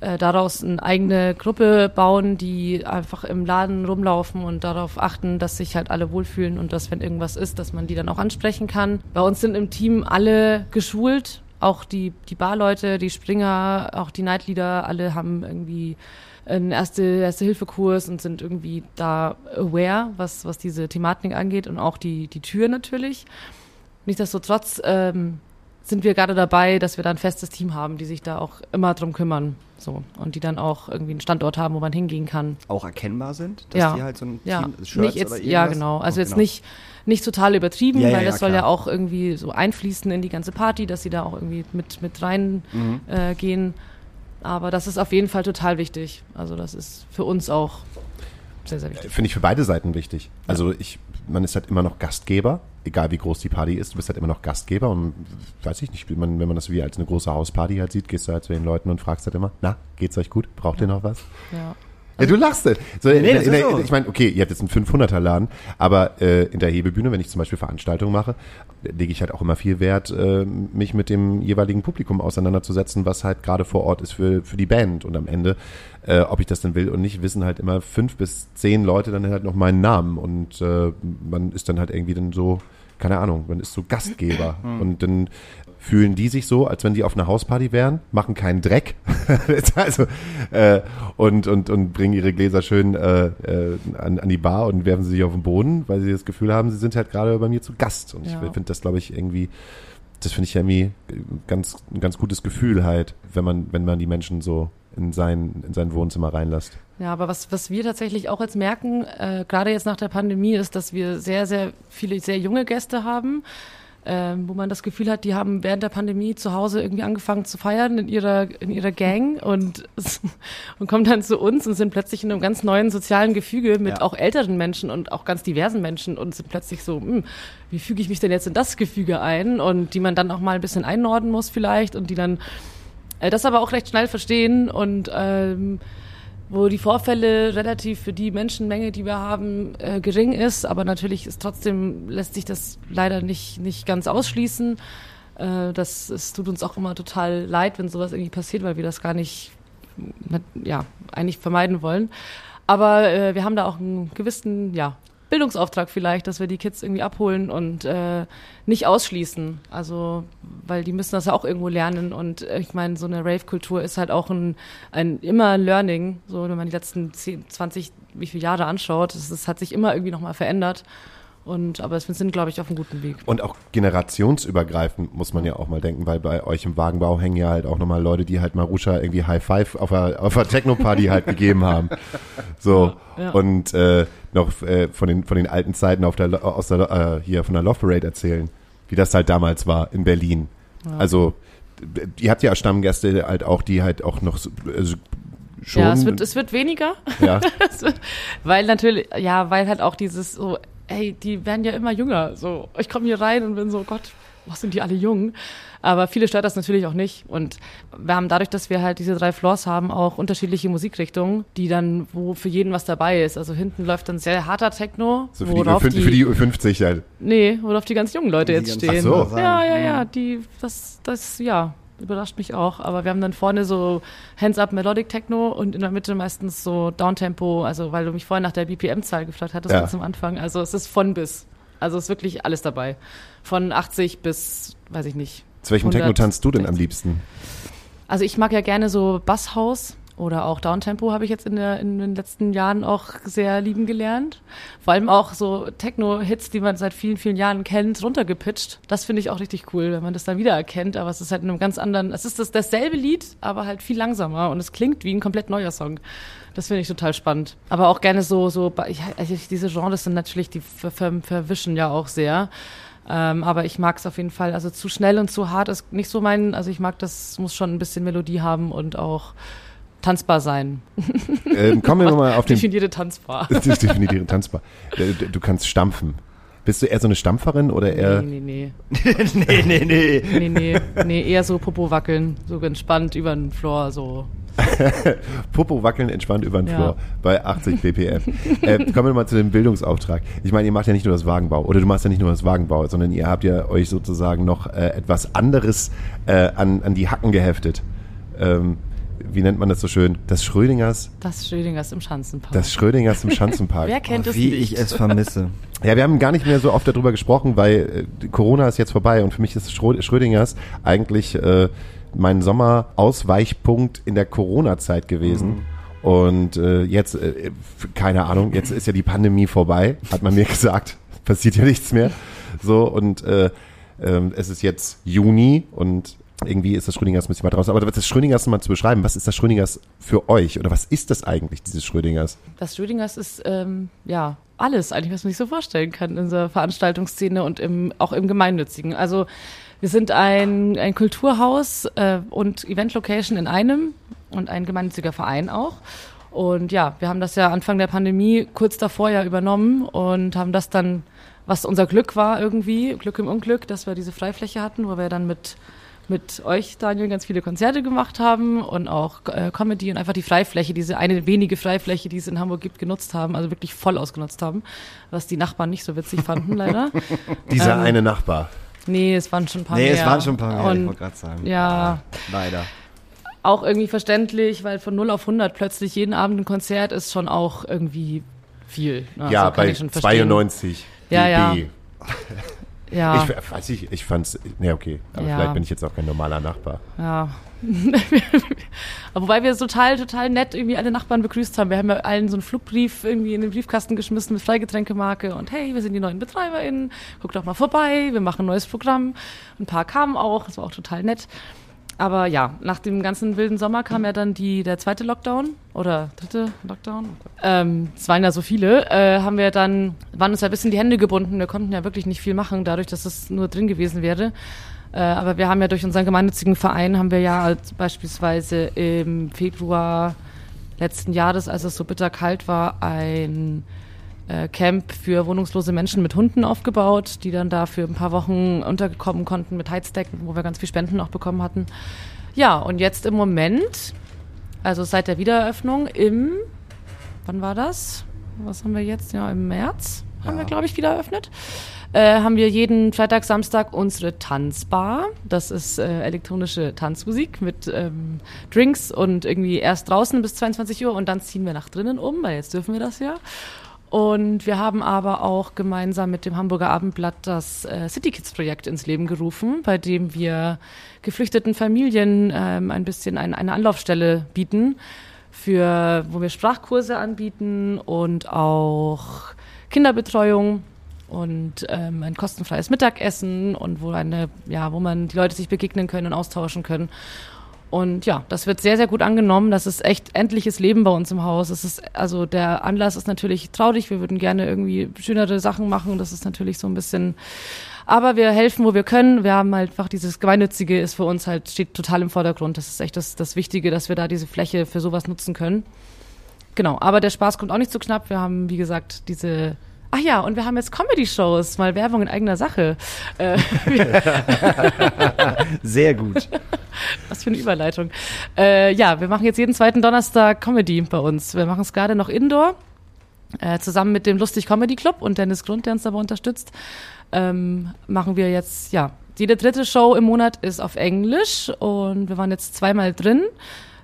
äh, daraus eine eigene Gruppe bauen, die einfach im Laden rumlaufen und darauf achten, dass sich halt alle wohlfühlen und dass, wenn irgendwas ist, dass man die dann auch ansprechen kann. Bei uns sind im Team alle geschult, auch die, die Barleute, die Springer, auch die Nightleader, alle haben irgendwie einen erste, erste Hilfekurs und sind irgendwie da aware, was, was diese Thematik angeht und auch die, die Tür natürlich. Nichtsdestotrotz ähm, sind wir gerade dabei, dass wir da ein festes Team haben, die sich da auch immer drum kümmern. So. Und die dann auch irgendwie einen Standort haben, wo man hingehen kann. Auch erkennbar sind, dass Ja. die halt so ein Ja, Team, Shirts nicht jetzt, oder ja genau. Also Oh, jetzt genau. nicht, nicht total übertrieben, Ja, weil das soll ja auch irgendwie so einfließen in die ganze Party, dass sie da auch irgendwie mit, mit rein Mhm. äh, gehen. Aber das ist auf jeden Fall total wichtig. Also das ist für uns auch sehr, sehr wichtig. Finde ich für beide Seiten wichtig. Also ich, man ist halt immer noch Gastgeber, egal wie groß die Party ist, du bist halt immer noch Gastgeber und weiß ich nicht, wie man, wenn man das wie als eine große Hausparty halt sieht, gehst du halt zu den Leuten und fragst halt immer, na, geht's euch gut? Braucht ihr noch was? Ja. Ja, du lachst. So, in, nee, der- das in ist der, so. Ich meine, okay, ihr habt jetzt einen 500er Laden, aber äh, in der Hebebühne, wenn ich zum Beispiel Veranstaltungen mache, lege ich halt auch immer viel Wert, äh, mich mit dem jeweiligen Publikum auseinanderzusetzen, was halt gerade vor Ort ist für, für die Band. Und am Ende, äh, ob ich das denn will und nicht, wissen halt immer fünf bis zehn Leute dann halt noch meinen Namen. Und äh, man ist dann halt irgendwie dann so, keine Ahnung, man ist so Gastgeber. und dann fühlen die sich so, als wenn die auf einer Hausparty wären, machen keinen Dreck <laughs> also, äh, und, und, und bringen ihre Gläser schön äh, äh, an, an die Bar und werfen sie sich auf den Boden, weil sie das Gefühl haben, sie sind halt gerade bei mir zu Gast. Und Ja. ich finde das, glaube ich, irgendwie, das finde ich irgendwie ganz, ein ganz gutes Gefühl halt, wenn man, wenn man die Menschen so in sein, in sein Wohnzimmer reinlässt. Ja, aber was, was wir tatsächlich auch jetzt merken, äh, gerade jetzt nach der Pandemie, ist, dass wir sehr, sehr viele sehr junge Gäste haben, ähm, wo man das Gefühl hat, die haben während der Pandemie zu Hause irgendwie angefangen zu feiern in ihrer, in ihrer Gang und, <laughs> und kommen dann zu uns und sind plötzlich in einem ganz neuen sozialen Gefüge mit Ja. auch älteren Menschen und auch ganz diversen Menschen und sind plötzlich so, hm, wie füge ich mich denn jetzt in das Gefüge ein? Und die man dann auch mal ein bisschen einnorden muss vielleicht und die dann äh, das aber auch recht schnell verstehen und ähm, wo die Vorfälle relativ für die Menschenmenge, die wir haben, äh, gering ist, aber natürlich ist trotzdem lässt sich das leider nicht nicht ganz ausschließen. Äh, das es tut uns auch immer total leid, wenn sowas irgendwie passiert, weil wir das gar nicht ja eigentlich vermeiden wollen. Aber äh, wir haben da auch einen gewissen ja Bildungsauftrag vielleicht, dass wir die Kids irgendwie abholen und äh, nicht ausschließen. Also, weil die müssen das ja auch irgendwo lernen. Und äh, ich meine, so eine Rave-Kultur ist halt auch ein, ein immer ein Learning. So, wenn man die letzten 10, 20, wie viele Jahre anschaut, das, hat sich immer irgendwie nochmal verändert. Und aber wir sind, glaube ich, auf einem guten Weg. Und auch generationsübergreifend muss man ja auch mal denken, weil bei euch im Wagenbau hängen ja halt auch nochmal Leute, die halt Marusha irgendwie High Five auf der, auf der Techno-Party halt <laughs> gegeben haben. So. Ja. Und äh, noch äh, von, den, von den alten Zeiten auf der, aus der, äh, hier von der Love Parade erzählen, wie das halt damals war in Berlin. Also, d- ihr habt ja Stammgäste halt auch, die halt auch noch so, also schon. Ja, es wird, es wird weniger. ja. <laughs> Wird- weil natürlich, ja, weil halt auch dieses so, ey, die werden ja immer jünger. So, ich komme hier rein und bin so, Gott, was sind die alle jung? Aber viele stört das natürlich auch nicht. Und wir haben dadurch, dass wir halt diese drei Floors haben, auch unterschiedliche Musikrichtungen, die dann, wo für jeden was dabei ist. Also hinten läuft dann sehr harter Techno, So für die, worauf Ü- die, für die Ü50 halt. nee, worauf die ganz jungen Leute Die jetzt stehen. Ach so. Ja, ja, ja, die, das, das, ja, überrascht mich auch. Aber wir haben dann vorne so Hands-Up Melodic Techno und in der Mitte meistens so Downtempo, also weil du mich vorhin nach der BPM-Zahl gefragt hattest Ja. ganz am Anfang. Also es ist von bis. Also es ist wirklich alles dabei. Von 80 bis, weiß ich nicht. Zu welchem 100, Techno tanzt du denn am 60. liebsten? Also ich mag ja gerne so Basshaus oder auch Downtempo habe ich jetzt in, der, in den letzten Jahren auch sehr lieben gelernt. Vor allem auch so Techno-Hits, die man seit vielen, vielen Jahren kennt, runtergepitcht. Das finde ich auch richtig cool, wenn man das dann wieder erkennt. Aber es ist halt in einem ganz anderen, es ist das, dasselbe Lied, aber halt viel langsamer und es klingt wie ein komplett neuer Song. Das finde ich total spannend. Aber auch gerne so, so, also diese Genres sind natürlich, die ver ver verwischen ja auch sehr. Ähm, aber ich mag es auf jeden Fall. Also zu schnell und zu hart ist nicht so mein, also ich mag das, muss schon ein bisschen Melodie haben und auch tanzbar sein. Ähm, kommen wir <laughs> mal auf den. Definiere tanzbar. <laughs> Definiere tanzbar. Äh, Du, du kannst stampfen. Bist du eher so eine Stampferin oder eher. Nee, nee, nee, <laughs> nee, nee. nee. Nee, nee. Nee, eher so Popo wackeln, so entspannt über den Floor, so. Popo wackeln entspannt über den Ja. Floor bei 80 BPM. äh, kommen wir mal zu dem Bildungsauftrag. Ich meine, ihr macht ja nicht nur das Wagenbau oder du machst ja nicht nur das Wagenbau, sondern ihr habt ja euch sozusagen noch äh, etwas anderes äh, an, an die Hacken geheftet. Ähm, wie nennt man das so schön? Das Schrödingers, Das Schrödingers im Schanzenpark. das Schrödingers im Schanzenpark. <laughs> Wer kennt Oh, es wie nicht? ich es vermisse. <laughs> Ja, wir haben gar nicht mehr so oft darüber gesprochen, weil äh, Corona ist jetzt vorbei und für mich ist Schrö Schrödingers eigentlich äh, mein Sommerausweichpunkt in der Corona-Zeit gewesen. Und äh, jetzt, äh, keine Ahnung, jetzt ist ja die Pandemie vorbei, hat man mir <laughs> gesagt. Passiert ja nichts mehr. So, und äh, ähm, es ist jetzt Juni und irgendwie ist das Schrödingers ein bisschen weiter raus. Aber das Schrödingers mal zu beschreiben, was ist das Schrödingers für euch? Oder was ist das eigentlich, dieses Schrödingers? Das Schrödingers ist ähm, ja alles eigentlich, was man sich so vorstellen kann in unserer Veranstaltungsszene und im, auch im Gemeinnützigen. Also wir sind ein, ein Kulturhaus äh, und Event-Location in einem und ein gemeinnütziger Verein auch. Und ja, wir haben das ja Anfang der Pandemie kurz davor ja übernommen und haben das dann, was unser Glück war irgendwie, Glück im Unglück, dass wir diese Freifläche hatten, wo wir dann mit mit euch, Daniel, ganz viele Konzerte gemacht haben und auch äh, Comedy und einfach die Freifläche, diese eine wenige Freifläche, die es in Hamburg gibt, genutzt haben, also wirklich voll ausgenutzt haben, was die Nachbarn nicht so witzig fanden, <laughs> leider. Dieser Ähm, eine Nachbar. Nee, es waren schon ein paar Nee, mehr. es waren schon ein paar mehr, ich Und wollte gerade sagen. ja, Leider. auch irgendwie verständlich, weil von 0 auf 100 plötzlich jeden Abend ein Konzert ist schon auch irgendwie viel. Ne? ja, Also kann bei ich schon verstehen. 92 Ja, dB. ja. <laughs> Ja, Ich weiß ich, ich fand's, nee, okay, aber Ja. vielleicht bin ich jetzt auch kein normaler Nachbar. Ja. <laughs> Aber Wobei wir total, total nett irgendwie alle Nachbarn begrüßt haben. Wir haben ja allen so einen Flugbrief irgendwie in den Briefkasten geschmissen mit Freigetränkemarke und hey, wir sind die neuen BetreiberInnen, guckt doch mal vorbei, wir machen ein neues Programm. Ein paar kamen auch, das war auch total nett. Aber ja, nach dem ganzen wilden Sommer kam ja dann die, der zweite Lockdown oder dritte Lockdown. Ähm, es waren ja so viele, äh, haben wir dann, waren uns ja ein bisschen die Hände gebunden. Wir konnten ja wirklich nicht viel machen, dadurch, dass es nur drin gewesen wäre. Äh, aber wir haben ja durch unseren gemeinnützigen Verein, haben wir ja als beispielsweise im Februar letzten Jahres, als es so bitter kalt war, ein äh, Camp für wohnungslose Menschen mit Hunden aufgebaut, die dann da für ein paar Wochen untergekommen konnten mit Heizdecken, wo wir ganz viel Spenden auch bekommen hatten. Ja, und jetzt im Moment, also seit der Wiedereröffnung im, wann war das? Was haben wir jetzt? Ja, im März haben wir, glaube ich, wieder eröffnet. Äh, haben wir jeden Freitag, Samstag unsere Tanzbar. Das ist äh, elektronische Tanzmusik mit ähm, Drinks und irgendwie erst draußen bis 22 Uhr und dann ziehen wir nach drinnen um, weil jetzt dürfen wir das ja. Und wir haben aber auch gemeinsam mit dem Hamburger Abendblatt das äh, City Kids Projekt ins Leben gerufen, bei dem wir geflüchteten Familien ähm, ein bisschen ein, eine Anlaufstelle bieten, für wo wir Sprachkurse anbieten und auch Kinderbetreuung und ähm, ein kostenfreies Mittagessen und wo eine, ja, wo man die Leute sich begegnen können und austauschen können. Und ja, das wird sehr, sehr gut angenommen. Das ist echt endliches Leben bei uns im Haus. Es ist, also der Anlass ist natürlich traurig. Wir würden gerne irgendwie schönere Sachen machen. Das ist natürlich so ein bisschen, aber wir helfen, wo wir können. Wir haben halt einfach dieses Gemeinnützige ist für uns halt, steht total im Vordergrund. Das ist echt das, das Wichtige, dass wir da diese Fläche für sowas nutzen können. Genau, aber der Spaß kommt auch nicht zu knapp. Wir haben, wie gesagt, diese Ach ja, und wir haben jetzt Comedy-Shows, mal Werbung in eigener Sache. Äh, <laughs> Sehr gut. Was für eine Überleitung. Äh, ja, wir machen jetzt jeden zweiten Donnerstag Comedy bei uns. Wir machen es gerade noch Indoor, äh, zusammen mit dem Lustig Comedy Club und Dennis Grund, der uns dabei unterstützt. Ähm, machen wir jetzt, ja, jede dritte Show im Monat ist auf Englisch und wir waren jetzt zweimal drin.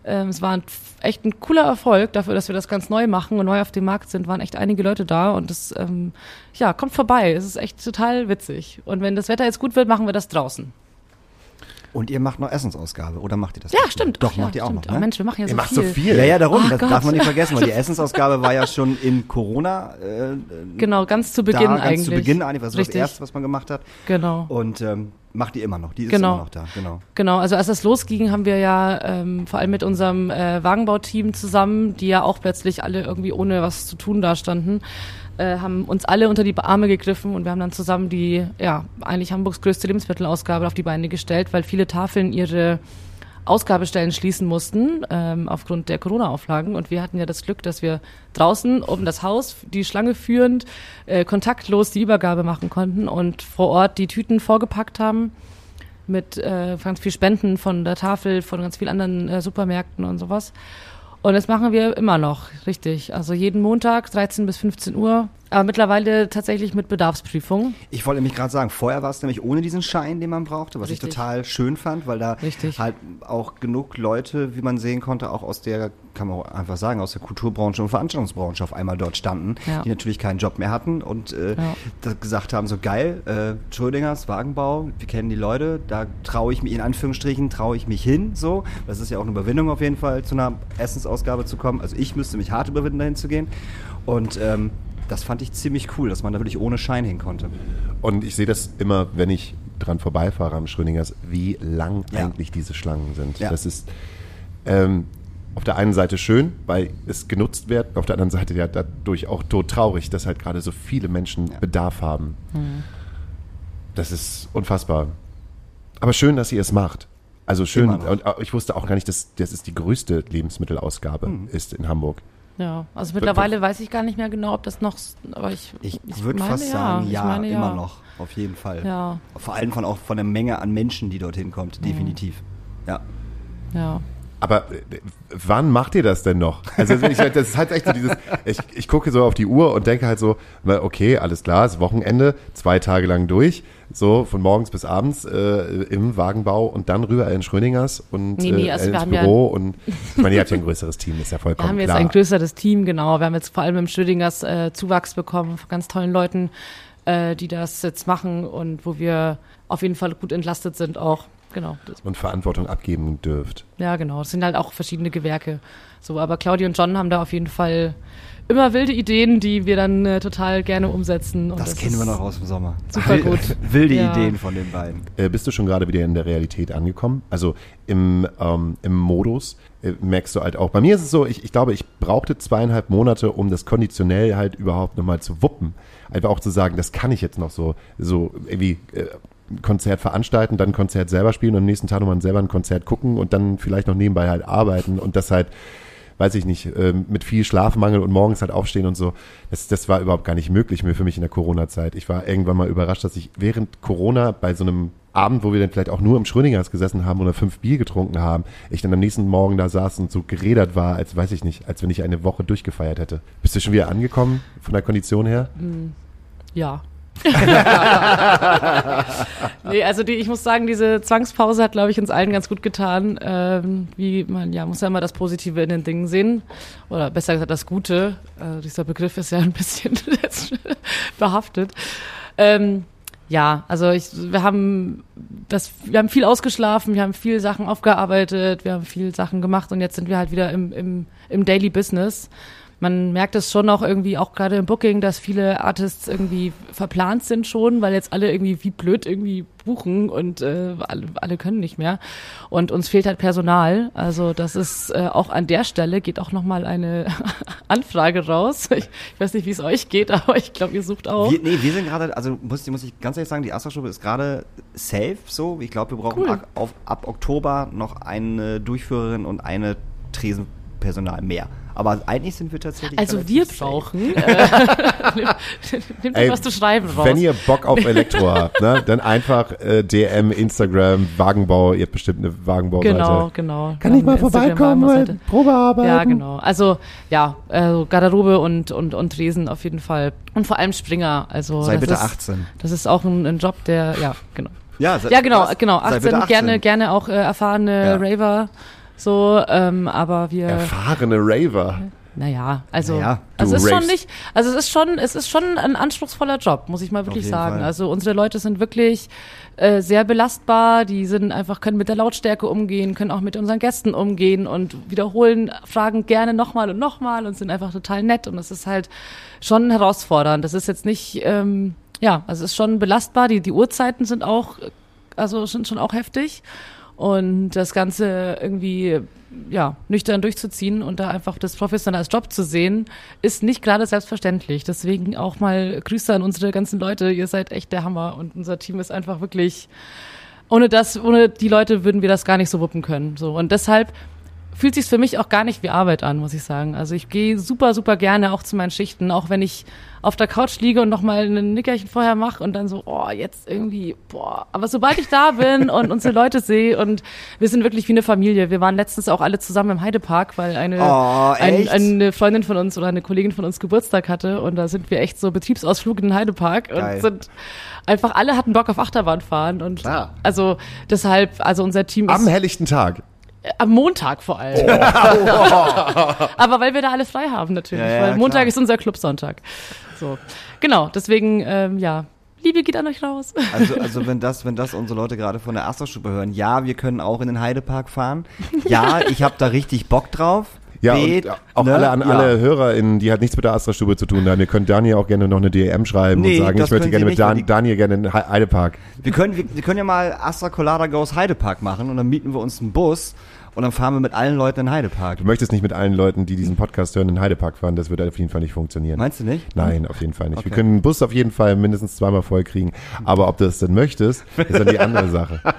Ähm, es war ein, echt ein cooler Erfolg dafür, dass wir das ganz neu machen und neu auf dem Markt sind, waren echt einige Leute da und das, ähm, ja, kommt vorbei. Es ist echt total witzig. Und wenn das Wetter jetzt gut wird, machen wir das draußen. Und ihr macht noch Essensausgabe, oder macht ihr das? Ja, nicht? stimmt. Doch, Ach, ja, macht ihr auch stimmt. noch, Oh, ne? Mensch, wir machen ja Ihr so macht viel. so viel. Ja, ja, darum, Oh das Gott. darf man nicht vergessen, weil die <laughs> Essensausgabe war ja schon in Corona äh, Genau, ganz zu Beginn da, ganz eigentlich. zu Beginn eigentlich, was das Richtig. erste, was man gemacht hat. Genau. Und ähm, macht die immer noch, die ist Genau. immer noch da, genau. Genau, also als das losging, haben wir ja ähm, vor allem mit unserem äh, Wagenbauteam zusammen, die ja auch plötzlich alle irgendwie ohne was zu tun dastanden, äh, haben uns alle unter die Arme gegriffen und wir haben dann zusammen die, ja, eigentlich Hamburgs größte Lebensmittelausgabe auf die Beine gestellt, weil viele Tafeln ihre Ausgabestellen schließen mussten ähm, aufgrund der Corona-Auflagen. Und wir hatten ja das Glück, dass wir draußen um das Haus die Schlange führend äh, kontaktlos die Übergabe machen konnten und vor Ort die Tüten vorgepackt haben mit äh, ganz viel Spenden von der Tafel, von ganz vielen anderen äh, Supermärkten und sowas. Und das machen wir immer noch, richtig. Also jeden Montag, 13 bis 15 Uhr. Aber mittlerweile tatsächlich mit Bedarfsprüfung. Ich wollte nämlich gerade sagen, vorher war es nämlich ohne diesen Schein, den man brauchte, was Richtig. ich total schön fand, weil da Richtig. halt auch genug Leute, wie man sehen konnte, auch aus der, kann man auch einfach sagen, aus der Kulturbranche und Veranstaltungsbranche auf einmal dort standen, Ja. die natürlich keinen Job mehr hatten und äh, Ja. gesagt haben, so geil, äh, Schrödingers, Wagenbau, wir kennen die Leute, da traue ich mich, in Anführungsstrichen, traue ich mich hin, so. Das ist ja auch eine Überwindung auf jeden Fall, zu einer Essensausgabe zu kommen. Also ich müsste mich hart überwinden, dahin zu gehen. Und ähm, das fand ich ziemlich cool, dass man da wirklich ohne Schein hin konnte. Und ich sehe das immer, wenn ich dran vorbeifahre am Schrödingers, wie lang Ja. eigentlich diese Schlangen sind. Ja. Das ist ähm, auf der einen Seite schön, weil es genutzt wird, auf der anderen Seite ja dadurch auch todtraurig, dass halt gerade so viele Menschen Ja. Bedarf haben. Das ist unfassbar. Aber schön, dass ihr es macht. Also schön, und äh, ich wusste auch gar nicht, dass das ist die größte Lebensmittelausgabe Hm. ist in Hamburg. Ja, also mittlerweile weiß ich gar nicht mehr genau, ob das noch, aber ich, Ich, ich würde fast sagen, ja, meine immer ja. noch, auf jeden Fall. Ja, Vor allem von auch von der Menge an Menschen, die dorthin kommt, definitiv. Ja. ja. Aber äh, wann macht ihr das denn noch? Also ich, das ist halt echt so dieses, ich, ich gucke so auf die Uhr und denke halt so, na, okay, alles klar, ist Wochenende, zwei Tage lang durch, so von morgens bis abends äh, im Wagenbau und dann rüber in Schröningers und Nee, nee, äh, also wir ins haben ja- Büro und ich meine, ihr habt ja ein größeres Team, ist ja Wir vollkommen haben jetzt klar. ein größeres Team, genau. Wir haben jetzt vor allem im Schrödingers äh, Zuwachs bekommen von ganz tollen Leuten, äh, die das jetzt machen und wo wir auf jeden Fall gut entlastet sind auch. Genau. Das, und Verantwortung abgeben dürft. ja, genau. Es sind halt auch verschiedene Gewerke. So, aber Claudia und John haben da auf jeden Fall immer wilde Ideen, die wir dann äh, total gerne umsetzen. Und Das, kennen wir noch aus dem Sommer. Super gut. <laughs> Wilde Ja. Ideen von den beiden. Äh, bist du schon gerade wieder in der Realität angekommen? Also im, ähm, im Modus äh, merkst du halt auch. Bei mir ist es so, ich, ich glaube, ich brauchte zweieinhalb Monate, um das konditionell halt überhaupt nochmal zu wuppen. Einfach auch zu sagen, das kann ich jetzt noch so, so irgendwie äh, Konzert veranstalten, dann Konzert selber spielen und am nächsten Tag nochmal selber ein Konzert gucken und dann vielleicht noch nebenbei halt arbeiten und das halt weiß ich nicht, ähm, mit viel Schlafmangel und morgens halt aufstehen und so. Das, das war überhaupt gar nicht möglich mir für mich in der Corona-Zeit. Ich war irgendwann mal überrascht, dass ich während Corona bei so einem Abend, wo wir dann vielleicht auch nur im Schrödingers gesessen haben oder fünf Bier getrunken haben, ich dann am nächsten Morgen da saß und so gerädert war, als weiß ich nicht, als wenn ich eine Woche durchgefeiert hätte. Bist du schon wieder angekommen von der Kondition her? Ja. <laughs> nee, also die, ich muss sagen, diese Zwangspause hat, glaube ich, uns allen ganz gut getan. Ähm, wie man, ja, muss ja immer das Positive in den Dingen sehen. Oder besser gesagt, das Gute. Äh, dieser Begriff ist ja ein bisschen <laughs> behaftet. Ähm, ja, also ich, wir haben das, wir haben viel ausgeschlafen, wir haben viel Sachen aufgearbeitet, wir haben viel Sachen gemacht und jetzt sind wir halt wieder im, im, im Daily Business. Man merkt es schon auch irgendwie, auch gerade im Booking, dass viele Artists irgendwie verplant sind schon, weil jetzt alle irgendwie wie blöd irgendwie buchen und äh, alle, alle können nicht mehr. Und uns fehlt halt Personal. Also das ist äh, auch an der Stelle geht auch nochmal eine <laughs> Anfrage raus. Ich, ich weiß nicht, wie es euch geht, <laughs> aber ich glaube, ihr sucht auch. Wir, nee, wir sind gerade, also muss, muss ich ganz ehrlich sagen, die Astra-Stube ist gerade safe so. Ich glaube, wir brauchen Cool. ab, auf, ab Oktober noch eine Durchführerin und eine Tresenpersonal mehr. Aber eigentlich sind wir tatsächlich. Also wir brauchen. <laughs> Äh, <laughs> nimm nimm Ey, was zu schreiben raus. Wenn ihr Bock auf Elektro <laughs> habt, ne, dann einfach äh, DM, Instagram, Wagenbau, ihr habt bestimmt eine Wagenbauseite. Genau, genau. Kann ich mal vorbeikommen, Probearbeiten? Ja, genau. Also ja, also Garderobe und, und, und Tresen auf jeden Fall. Und vor allem Springer. Also Sei bitte ist, 18. Das ist auch ein, ein Job, der, ja, genau. Ja, sei, Ja, genau, genau. Sei 18, bitte 18. gerne, gerne auch äh, erfahrene Ja. Raver. So, ähm, aber wir. Erfahrene Raver. naja, also, Naja, also es ist schon nicht, also es ist schon, es ist schon ein anspruchsvoller Job, muss ich mal wirklich sagen. Fall. Also unsere Leute sind wirklich äh, sehr belastbar, die sind einfach, können mit der Lautstärke umgehen, können auch mit unseren Gästen umgehen und wiederholen Fragen gerne nochmal und nochmal und sind einfach total nett und das ist halt schon herausfordernd. Das ist jetzt nicht, ähm, ja, also es ist schon belastbar, die, die Uhrzeiten sind auch, also sind schon auch heftig. Und das Ganze irgendwie, ja, nüchtern durchzuziehen und da einfach das professionell als Job zu sehen, ist nicht gerade selbstverständlich. Deswegen auch mal Grüße an unsere ganzen Leute. Ihr seid echt der Hammer und unser Team ist einfach wirklich, ohne das, ohne die Leute würden wir das gar nicht so wuppen können. So. Und deshalb fühlt sich für mich auch gar nicht wie Arbeit an, muss ich sagen. Also ich gehe super, super gerne auch zu meinen Schichten, auch wenn ich auf der Couch liege und nochmal ein Nickerchen vorher mache und dann so, oh, jetzt irgendwie, boah. Aber sobald ich da bin <laughs> und unsere Leute sehe und wir sind wirklich wie eine Familie. Wir waren letztens auch alle zusammen im Heidepark, weil eine, Oh, ein, eine Freundin von uns oder eine Kollegin von uns Geburtstag hatte und da sind wir echt so Betriebsausflug in den Heidepark Geil. und sind einfach alle hatten Bock auf Achterbahn fahren und Klar. also deshalb, also unser Team ist Am helllichten Tag. Am Montag vor allem. <laughs> Aber weil wir da alle frei haben natürlich, Ja, ja, weil Montag klar. ist unser Clubsonntag. So, genau. Deswegen, ähm, ja, Liebe geht an euch raus. Also, <laughs> also wenn das, wenn das unsere Leute gerade von der Astra-Stube hören, ja, wir können auch in den Heidepark fahren. Ja, <laughs> ich habe da richtig Bock drauf. Ja, B, und auch ne? alle an Ja. alle HörerInnen, die halt nichts mit der Astra-Stube zu tun haben. Ihr könnt Daniel auch gerne noch eine DM schreiben Nee, und sagen, ich möchte gerne mit Dan die- Daniel gerne in den He- Heidepark. Wir können, wir, wir können ja mal Astra Colada Goes Heidepark machen und dann mieten wir uns einen Bus und dann fahren wir mit allen Leuten in Heidepark. Du möchtest nicht mit allen Leuten, die diesen Podcast hören, in Heidepark fahren. Das wird auf jeden Fall nicht funktionieren. Meinst du nicht? Nein, auf jeden Fall nicht. Wir Okay. können den Bus auf jeden Fall mindestens zweimal voll kriegen. Aber ob du das denn möchtest, ist dann die andere Sache. <laughs>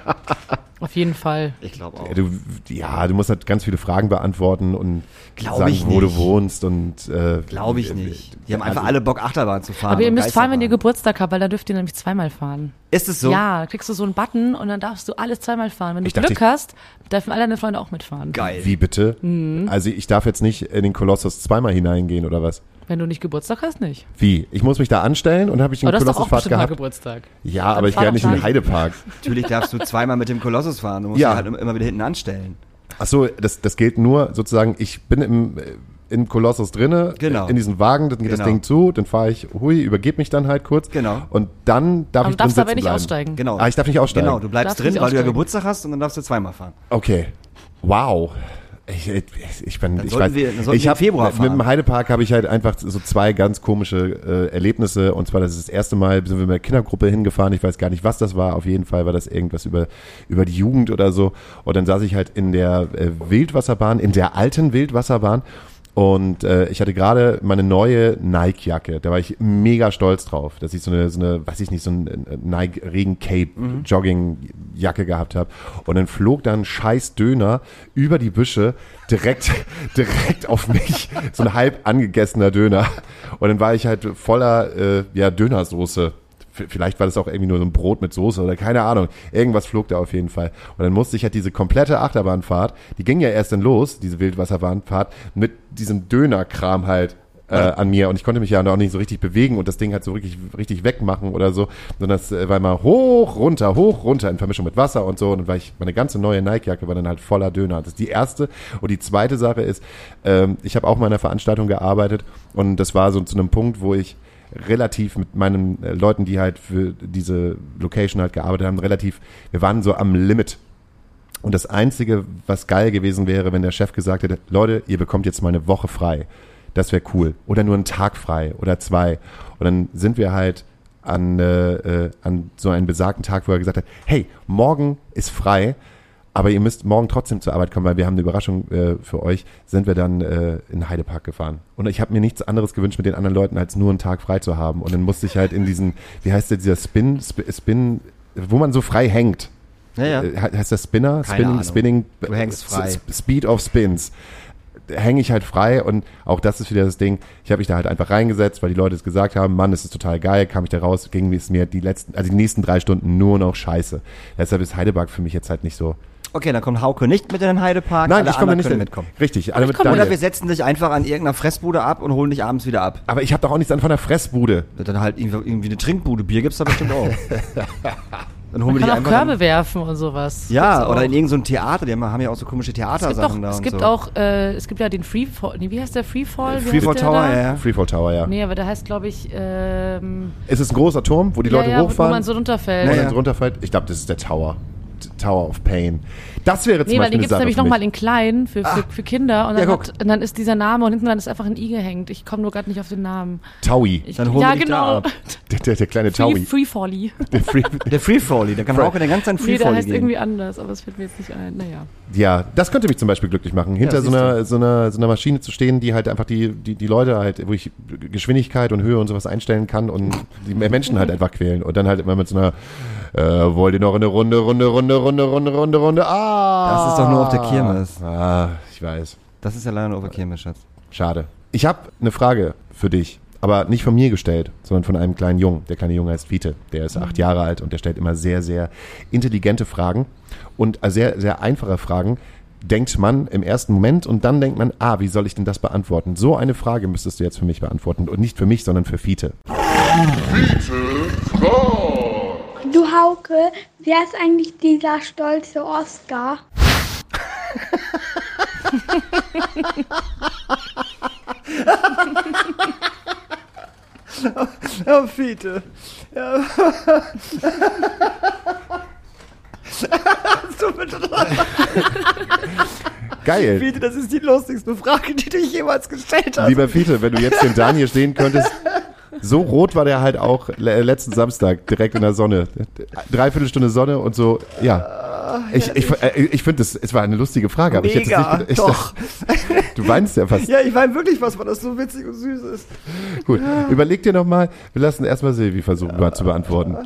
Auf jeden Fall. Ich glaube auch. Ja, Du, ja, du musst halt ganz viele Fragen beantworten und Glaub sagen, ich wo du wohnst und äh, Glaube ich nicht. Die haben einfach also- alle Bock, Achterbahn zu fahren. Aber ihr müsst fahren, wenn ihr. Geburtstag habt, weil da dürft ihr nämlich zweimal fahren. Ist es so? Ja, da kriegst du so einen Button und dann darfst du alles zweimal fahren. Wenn du Ich dachte, Glück ich- hast, dürfen alle deine Freunde auch mitfahren. Geil. Wie bitte? Mhm. Also ich darf jetzt nicht in den Kolossus zweimal hineingehen oder was? Wenn du nicht Geburtstag hast, nicht. Wie? Ich muss mich da anstellen und habe ich den Aber Kolossusfahrt bestimmt mal gehabt? Geburtstag. Ja, Dann aber ich gehe nicht in den. Heidepark. <laughs> Natürlich darfst du zweimal mit dem Kolossus fahren. Du musst Ja. halt immer wieder hinten anstellen. Ach so, das, das gilt nur sozusagen, ich bin im, äh, im Kolossus drinne, Genau. in diesem Wagen, dann geht das Genau. Ding zu, dann fahre ich, hui, übergebe mich dann halt kurz. Genau. Und dann darf Aber ich du darfst drin aber sitzen nicht bleiben. aussteigen. Genau. Ah, ich darf nicht aussteigen. Genau, du bleibst Darfst drin, weil du ja. Geburtstag hast und dann darfst du zweimal fahren. Okay. Wow. Ich, ich, bin, ich weiß, wir- ich hab, Februar mit dem fahren. Heidepark habe ich halt einfach so zwei ganz komische äh, Erlebnisse. Und zwar das ist das erste Mal sind wir mit der Kindergruppe hingefahren, ich weiß gar nicht, was das war, auf jeden Fall war das irgendwas über über die Jugend oder so. Und dann saß ich halt in der äh, Wildwasserbahn, in der alten Wildwasserbahn und äh, ich hatte gerade meine neue Nike-Jacke. Da war ich mega stolz drauf, dass ich so eine, so eine weiß ich nicht, so ein äh, Nike Regen-Cape Jogging-Jacke gehabt habe. Und dann flog da ein scheiß Döner über die Büsche direkt, <laughs> direkt auf mich. So ein halb angegessener Döner. Und dann war ich halt voller äh, ja, Dönersoße. Vielleicht war das auch irgendwie nur so ein Brot mit Soße oder keine Ahnung. Irgendwas flog da auf jeden Fall. Und dann musste ich halt diese komplette Achterbahnfahrt, die ging ja erst dann los, diese Wildwasserbahnfahrt, mit diesem Dönerkram halt äh, an mir und ich konnte mich ja auch nicht so richtig bewegen und das Ding halt so richtig, richtig wegmachen oder so, sondern das äh, war immer hoch, runter, hoch, runter in Vermischung mit Wasser und so und dann war ich, meine ganze neue Nike-Jacke war dann halt voller Döner. Das ist die erste und die zweite Sache ist, ähm, ich habe auch mal in einer Veranstaltung gearbeitet und das war so zu einem Punkt, wo ich relativ mit meinen äh, Leuten, die halt für diese Location halt gearbeitet haben, relativ, wir waren so am Limit und das Einzige, was geil gewesen wäre, wenn der Chef gesagt hätte, Leute, ihr bekommt jetzt mal eine Woche frei. Das wäre cool. Oder nur einen Tag frei oder zwei. Und dann sind wir halt an, äh, äh, an so einen besagten Tag, wo er gesagt hat, hey, morgen ist frei, aber ihr müsst morgen trotzdem zur Arbeit kommen, weil wir haben eine Überraschung äh, für euch, sind wir dann äh, in Heidepark gefahren. Und ich habe mir nichts anderes gewünscht mit den anderen Leuten, als nur einen Tag frei zu haben. Und dann musste ich halt in diesen, wie heißt der, dieser Spin, Sp- Spin, wo man so frei hängt. Ja, ja. Äh, he- heißt das Spinner? Keine Spinning, Ahnung. Spinning. Du hängst äh, frei. Speed of Spins. Hänge ich halt frei und auch das ist wieder das Ding. Ich habe mich da halt einfach reingesetzt, weil die Leute es gesagt haben, Mann, es ist total geil, kam ich da raus, ging es mir die letzten, also die nächsten drei Stunden nur noch scheiße. Deshalb ist Heidepark für mich jetzt halt nicht so. Okay, dann kommt Hauke nicht mit in den Heidepark. Nein, alle ich komme nicht können mit. mitkommen. Richtig, alle mit. Oder wir setzen dich einfach an irgendeiner Fressbude ab und holen dich abends wieder ab. Aber ich habe doch auch nichts an von der Fressbude. Dann halt irgendwie, eine Trinkbude. Bier gibt's da bestimmt auch. <laughs> Dann holen Man wir die kann auch. Körbe Dann, werfen und sowas. ja, oder auch. in irgendein so ein Theater. Die haben, ja auch so komische es gibt, Theatersachen auch, da es gibt so. auch, äh, es gibt ja den Freefall, nee, wie heißt der Freefall? Wie Freefall Tower, da? ja, ja. Freefall Tower, ja. Nee, aber der heißt, glaube ich, ähm, Ist es ein großer Turm, wo die ja, Leute ja, wo hochfahren man so runterfällt. und Ja, dann ja. so runterfällt? Ich glaube, das ist der Tower. Tower of Pain. Das wäre zum Nee, weil Beispiel den eine gibt's Sache nämlich nochmal in klein für, für, für Kinder und Ja, dann, guck. hat, und dann ist dieser Name und hinten dran ist einfach ein I gehängt. Ich komme nur gerade nicht auf den Namen. Taui. Ich, Dann holen ja, wir dich da genau. ab. <laughs> Der, der, der kleine Free, Taui. Freefally. <laughs> Der Free, <laughs> Der Freefally, da kann man auch in der ganzen Zeit Nee, der Freefally heißt gehen. irgendwie anders, aber es fällt mir jetzt nicht ein. Naja. ja, das könnte mich zum Beispiel glücklich machen, hinter so siehst einer, so, einer, so einer Maschine zu stehen, die halt einfach die, die, die Leute halt, wo ich Geschwindigkeit und Höhe und sowas einstellen kann und die Menschen halt einfach quälen. Und dann halt immer mit so einer, äh, wollt ihr noch eine Runde, Runde, Runde, Runde, Runde, Runde, Runde, ah! Das ist doch nur auf der Kirmes. Ah, ich weiß. Das ist ja leider nur auf der Kirmes, Schatz. Schade. Ich habe eine Frage für dich, aber nicht von mir gestellt, sondern von einem kleinen Jungen. Der kleine Junge heißt Fiete. Der ist acht Jahre alt und der stellt immer sehr, sehr intelligente Fragen und äh, sehr, sehr einfache Fragen. Denkt man im ersten Moment und dann denkt man, ah, wie soll ich denn das beantworten? So eine Frage müsstest du jetzt für mich beantworten und nicht für mich, sondern für Fiete. Du Hauke, wer ist eigentlich dieser stolze Oscar? Ja, <laughs> Fiete. Ja. <laughs> Geil. Fiete, das ist die lustigste Frage, die du jemals gestellt hast. Lieber Fiete, wenn du jetzt den Daniel stehen könntest, so rot war der halt auch le- letzten Samstag direkt in der Sonne. Dreiviertel Stunde Sonne und so, ja. Ich, ich, äh, ich finde, es es war eine lustige Frage, aber ich hätte es Mega, nicht. Ich, doch. <laughs> Du weinst ja fast. Ja, ich meine wirklich was, weil das so witzig und süß ist. Gut, überleg dir nochmal. Wir lassen erstmal Silvi versuchen, mal zu beantworten.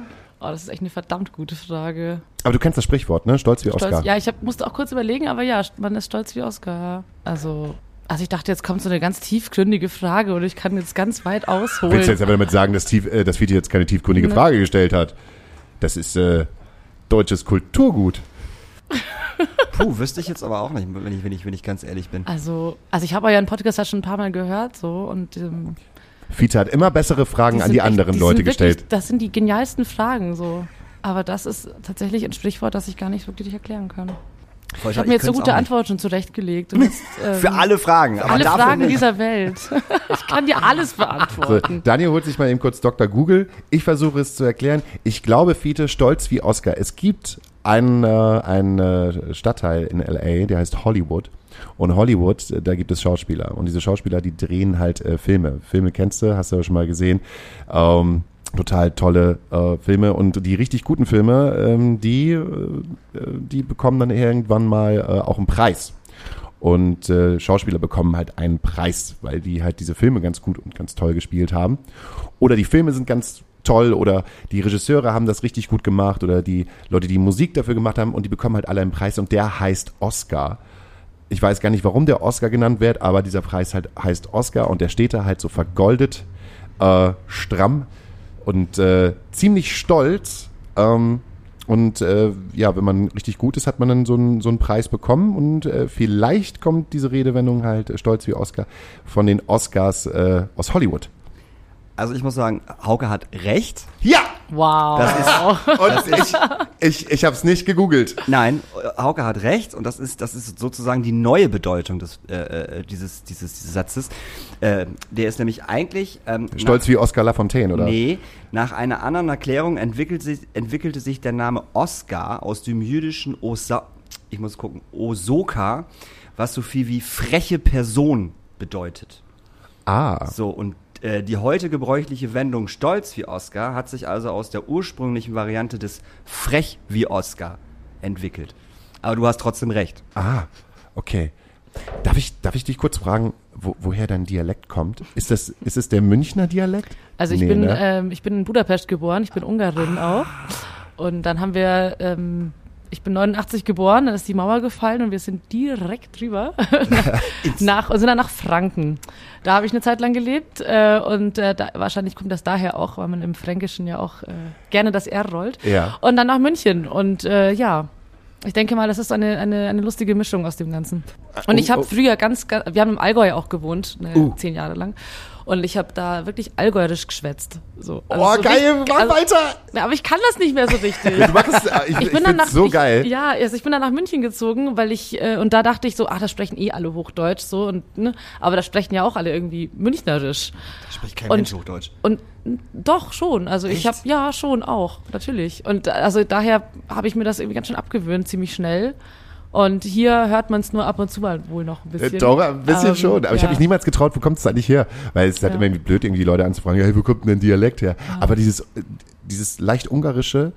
Oh, das ist echt eine verdammt gute Frage. Aber du kennst das Sprichwort, ne? Stolz wie Oscar. Stolz, ja, ich hab, musste auch kurz überlegen, aber ja, man ist stolz wie Oscar. ja. Also, also ich dachte, jetzt kommt so eine ganz tiefgründige Frage und ich kann jetzt ganz weit ausholen. Willst du jetzt aber damit sagen, dass, tief, äh, dass Fiete jetzt keine tiefgründige Ne. Frage gestellt hat? Das ist äh, deutsches Kulturgut. <laughs> Puh, wüsste ich jetzt aber auch nicht, wenn ich, wenn ich, wenn ich ganz ehrlich bin. Also, also ich habe euren Podcast ja schon ein paar Mal gehört, so und ähm, Fiete hat immer bessere Fragen an sind die echt- anderen die Leute wirklich, gestellt. Das sind die genialsten Fragen, so. Aber das ist tatsächlich ein Sprichwort, das ich gar nicht wirklich erklären kann. Ich habe mir jetzt so gute Antworten schon zurechtgelegt. <laughs> Jetzt, ähm, Für alle Fragen, aber alle Fragen nicht. dieser Welt. <laughs> ich kann dir alles So, beantworten. Daniel holt sich mal eben kurz Dr. Google. Ich versuche es zu erklären. Ich glaube, Fiete, stolz wie Oscar. Es gibt einen, äh, einen äh, Stadtteil in L.A., der heißt Hollywood. Und Hollywood, äh, da gibt es Schauspieler. Und diese Schauspieler, die drehen halt äh, Filme. Filme kennst du, hast du ja schon mal gesehen. Ähm, total tolle äh, Filme. Und die richtig guten Filme, ähm, die, äh, die bekommen dann irgendwann mal äh, auch einen Preis. Und äh, Schauspieler bekommen halt einen Preis, weil die halt diese Filme ganz gut und ganz toll gespielt haben. Oder die Filme sind ganz toll oder die Regisseure haben das richtig gut gemacht oder die Leute, die Musik dafür gemacht haben und die bekommen halt alle einen Preis und der heißt Oscar. Ich weiß gar nicht, warum der Oscar genannt wird, aber dieser Preis halt heißt Oscar und der steht da halt so vergoldet, äh, stramm und äh, ziemlich stolz. Ähm, und äh, ja, wenn man richtig gut ist, hat man dann so einen, so einen Preis bekommen. Und äh, vielleicht kommt diese Redewendung halt äh, stolz wie Oscar von den Oscars äh, aus Hollywood. Also ich muss sagen, Hauke hat recht. Ja! Wow. Das ist, <laughs> Und ich, ich, ich habe es nicht gegoogelt. nein, Hauke hat recht und das ist, das ist sozusagen die neue Bedeutung des, äh, äh, dieses, dieses, dieses Satzes. Äh, der ist nämlich eigentlich ähm, Stolz wie Oscar Lafontaine, oder? Nee, nach einer anderen Erklärung entwickelt sich, entwickelte sich der Name Oscar aus dem jüdischen Osa, ich muss gucken, Osoka, was so viel wie freche Person bedeutet. Ah, So, und die heute gebräuchliche Wendung stolz wie Oscar hat sich also aus der ursprünglichen Variante des frech wie Oscar entwickelt. Aber du hast trotzdem recht. ah, okay. Darf ich, darf ich dich kurz fragen, wo, woher dein Dialekt kommt? Ist das, ist es der Münchner Dialekt? Also ich Nee, bin, ne? ähm, ich bin in Budapest geboren, ich bin Ungarin auch. Und dann haben wir, ähm, ich bin 89 geboren, dann ist die Mauer gefallen und wir sind direkt drüber <laughs> <laughs> nach, und sind dann nach Franken. Da habe ich eine Zeit lang gelebt äh, und äh, da, wahrscheinlich kommt das daher auch, weil man im Fränkischen ja auch äh, gerne das R rollt. Ja. Und dann nach München und äh, ja. Ich denke mal, das ist eine, eine, eine lustige Mischung aus dem Ganzen. Und ich oh, habe oh. früher ganz, ganz, wir haben im Allgäu auch gewohnt, ne, Uh. zehn Jahre lang. Und ich habe da wirklich allgäuerisch geschwätzt. So. oh, so geil, richtig- mach also- weiter! Aber ich kann das nicht mehr so richtig. Du machst es, ich, ich, Ich bin dann nach so ich, geil. Ja, also ich bin dann nach München gezogen, weil ich äh, und da dachte ich so, ach, da sprechen eh alle Hochdeutsch so und ne, aber da sprechen ja auch alle irgendwie münchnerisch. Da spricht kein Und- Mensch Hochdeutsch. Und doch schon, also ich Echt? habe ja schon auch, natürlich. Und äh, also daher habe ich mir das irgendwie ganz schön abgewöhnt, ziemlich schnell. Und hier hört man es nur ab und zu mal wohl noch ein Äh, bisschen. Doch, ein bisschen Ähm, schon. Aber ich ja. habe mich niemals getraut, wo kommt es eigentlich her? Weil es ist halt Ja. immer irgendwie blöd, irgendwie die Leute anzufragen, hey, wo kommt denn der Dialekt her? Aber dieses, äh, dieses leicht ungarische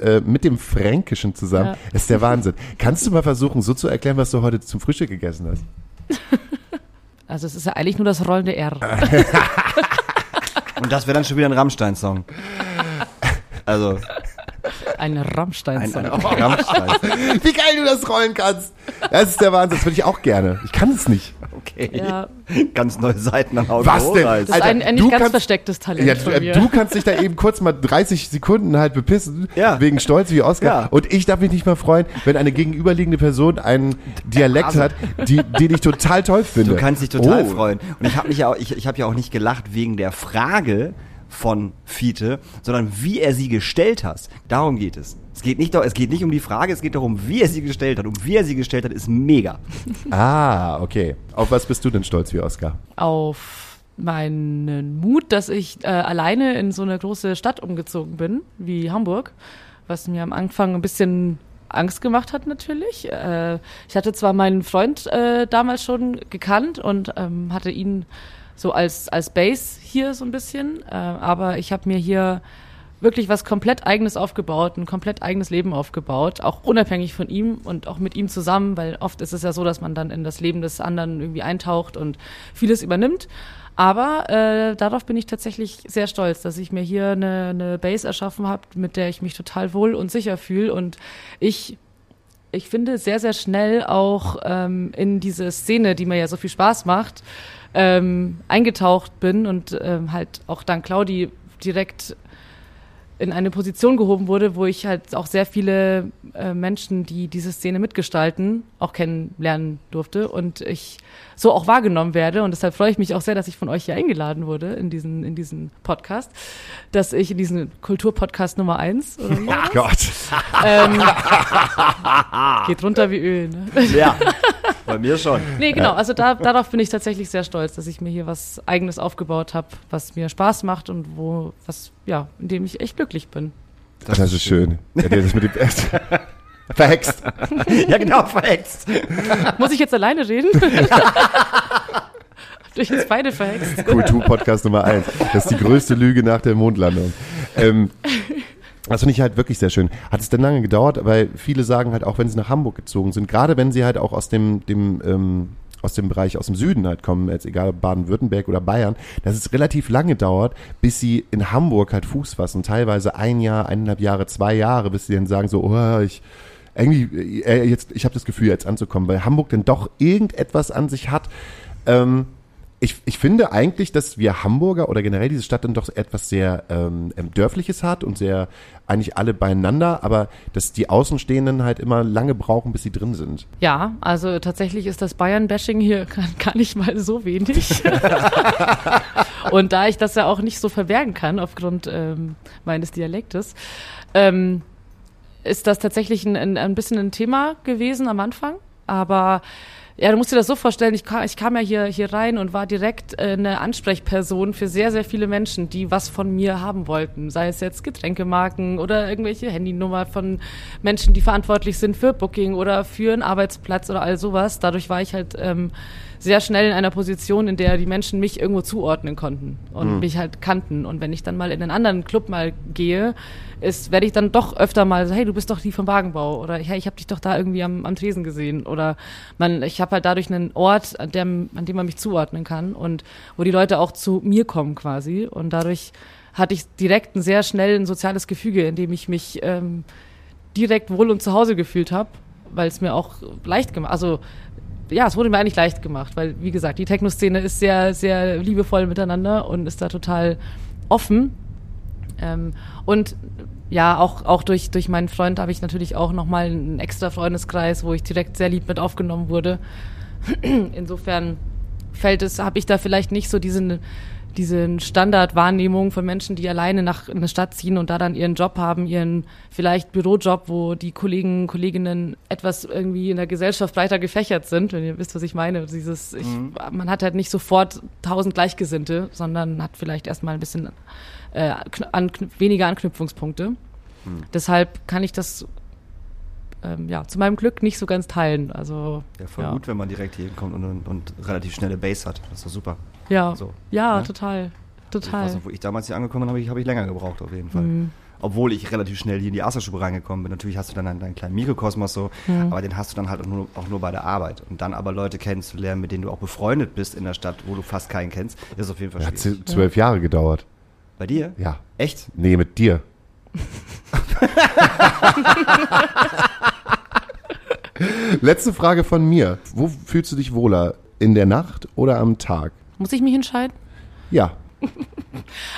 äh, mit dem Fränkischen zusammen, Hm. Ja. ist der Wahnsinn. Kannst du mal versuchen, so zu erklären, was du heute zum Frühstück gegessen hast? <laughs> Also es ist ja eigentlich nur das rollende R. <laughs> Und das wäre dann schon wieder ein Rammstein-Song. Also, Ein Rammstein. ein, ein Rammstein. Wie geil du das rollen kannst! Das ist der Wahnsinn. Das würde ich auch gerne. Ich kann es nicht. Okay. Ja, Ganz neue Seiten an Augen. Was denn? das ist Alter, ein, ein du nicht ganz kannst- verstecktes Talent Ja, von du, mir. du kannst dich da eben kurz mal 30 Sekunden halt bepissen, Ja. wegen Stolz wie Oscar. Ja. Und ich darf mich nicht mal freuen, wenn eine gegenüberliegende Person einen Dialekt Also- hat, die, den ich total toll finde. Du kannst dich total Oh. freuen. Und ich habe mich ja auch, ich, ich habe ja auch nicht gelacht wegen der Frage von Fiete, sondern wie er sie gestellt hat. Darum geht es. Es geht nicht, es geht nicht um die Frage, es geht darum, wie er sie gestellt hat. Und wie er sie gestellt hat, ist mega. <laughs> Ah, okay. Auf was bist du denn stolz wie Oscar? auf meinen Mut, dass ich äh, alleine in so eine große Stadt umgezogen bin, wie Hamburg, was mir am Anfang ein bisschen Angst gemacht hat natürlich. Äh, ich hatte zwar meinen Freund äh, damals schon gekannt und ähm, hatte ihn so als, als Base hier so ein bisschen, äh, aber ich habe mir hier wirklich was komplett eigenes aufgebaut, ein komplett eigenes Leben aufgebaut, auch unabhängig von ihm und auch mit ihm zusammen, weil oft ist es ja so, dass man dann in das Leben des anderen irgendwie eintaucht und vieles übernimmt. Aber äh, darauf bin ich tatsächlich sehr stolz, dass ich mir hier eine, eine Base erschaffen habe, mit der ich mich total wohl und sicher fühle und ich ich finde sehr, sehr schnell auch ähm, in diese Szene, die mir ja so viel Spaß macht, ähm, eingetaucht bin und ähm, halt auch dank Claudi direkt in eine Position gehoben wurde, wo ich halt auch sehr viele äh, Menschen, die diese Szene mitgestalten, auch kennenlernen durfte. Und ich so auch wahrgenommen werde. Und deshalb freue ich mich auch sehr, dass ich von euch hier eingeladen wurde in diesen, in diesen Podcast, dass ich in diesen Kulturpodcast Nummer eins oder das? Gott. ähm, <laughs> geht runter wie Öl. Ne? Ja, bei mir schon. Nee, genau. Also da, darauf bin ich tatsächlich sehr stolz, dass ich mir hier was Eigenes aufgebaut habe, was mir Spaß macht und wo, was, ja, in dem ich echt glücklich bin. Das, ist schön. Ja, der ist mit dem Verhext. <laughs> Ja, genau, verhext. Muss ich jetzt alleine reden? Habt ihr euch jetzt beide verhext? Kultur-Podcast Nummer eins. Das ist die größte Lüge nach der Mondlandung. Ähm, das finde ich halt wirklich sehr schön. Hat es denn lange gedauert? Weil viele sagen halt auch, wenn sie nach Hamburg gezogen sind, gerade wenn sie halt auch aus dem, dem ähm, aus dem Bereich aus dem Süden halt kommen, jetzt egal ob Baden-Württemberg oder Bayern, dass es relativ lange dauert, bis sie in Hamburg halt Fuß fassen. Teilweise ein Jahr, eineinhalb Jahre, zwei Jahre, bis sie dann sagen so, oh, ich irgendwie äh, jetzt, ich habe das Gefühl jetzt anzukommen, weil Hamburg denn doch irgendetwas an sich hat. Ähm, ich, ich finde eigentlich, dass wir Hamburger oder generell diese Stadt dann doch etwas sehr ähm, ähm, Dörfliches hat und sehr eigentlich alle beieinander, aber dass die Außenstehenden halt immer lange brauchen, bis sie drin sind. Ja, also tatsächlich ist das Bayern-Bashing hier <laughs> gar, gar nicht mal so wenig. <laughs> und da ich das ja auch nicht so verbergen kann aufgrund ähm, meines Dialektes, ähm, ist das tatsächlich ein, ein, bisschen ein Thema gewesen am Anfang. Aber ja, du musst dir das so vorstellen, ich kam, ich kam ja hier, hier rein und war direkt äh, eine Ansprechperson für sehr, sehr viele Menschen, die was von mir haben wollten. Sei es jetzt Getränkemarken oder irgendwelche Handynummer von Menschen, die verantwortlich sind für Booking oder für einen Arbeitsplatz oder all sowas. Dadurch war ich halt ähm, sehr schnell in einer Position, in der die Menschen mich irgendwo zuordnen konnten und mich halt kannten. Und wenn ich dann mal in einen anderen Club mal gehe, ist, werde ich dann doch öfter mal so, hey, du bist doch die vom Wagenbau oder hey, ich habe dich doch da irgendwie am, am Tresen gesehen. Oder man, ich habe halt dadurch einen Ort, an dem, an dem man mich zuordnen kann und wo die Leute auch zu mir kommen quasi. Und dadurch hatte ich direkt ein sehr schnell ein soziales Gefüge, in dem ich mich ähm, direkt wohl und zu Hause gefühlt habe, weil es mir auch leicht gemacht, also ja, es wurde mir eigentlich leicht gemacht, weil wie gesagt, die Techno-Szene ist sehr, sehr liebevoll miteinander und ist da total offen. Ähm, und ja, auch, auch durch, durch meinen Freund habe ich natürlich auch nochmal einen extra Freundeskreis, wo ich direkt sehr lieb mit aufgenommen wurde. <clears throat> Insofern fällt es, habe ich da vielleicht nicht so diesen, diese Standardwahrnehmung von Menschen, die alleine nach in eine Stadt ziehen und da dann ihren Job haben, ihren vielleicht Bürojob, wo die Kollegen, Kolleginnen etwas irgendwie in der Gesellschaft breiter gefächert sind, wenn ihr wisst, was ich meine. Dieses, ich, man hat halt nicht sofort tausend Gleichgesinnte, sondern hat vielleicht erstmal ein bisschen äh, kn- anknüp weniger Anknüpfungspunkte. Deshalb kann ich das ähm, ja, zu meinem Glück nicht so ganz teilen. Also Ja, voll ja. gut, wenn man direkt hier hinkommt und, und, und relativ schnelle Base hat. Das ist doch super. Ja, So, ja, ne? total. Ich Total. weiß noch, wo ich damals hier angekommen bin, habe ich, hab ich länger gebraucht auf jeden Fall. Mhm. Obwohl ich relativ schnell hier in die Asterstube reingekommen bin. Natürlich hast du dann deinen, kleinen Mikrokosmos so, Mhm. aber den hast du dann halt auch nur, auch nur bei der Arbeit. Und dann aber Leute kennenzulernen, mit denen du auch befreundet bist in der Stadt, wo du fast keinen kennst, ist auf jeden Fall Hat schwierig. z- zwölf Jahre gedauert. Bei dir? Ja. Echt? Nee, mit dir. <laughs> Letzte Frage von mir. Wo fühlst du dich wohler? In der Nacht oder am Tag? Muss ich mich entscheiden? Ja. <laughs>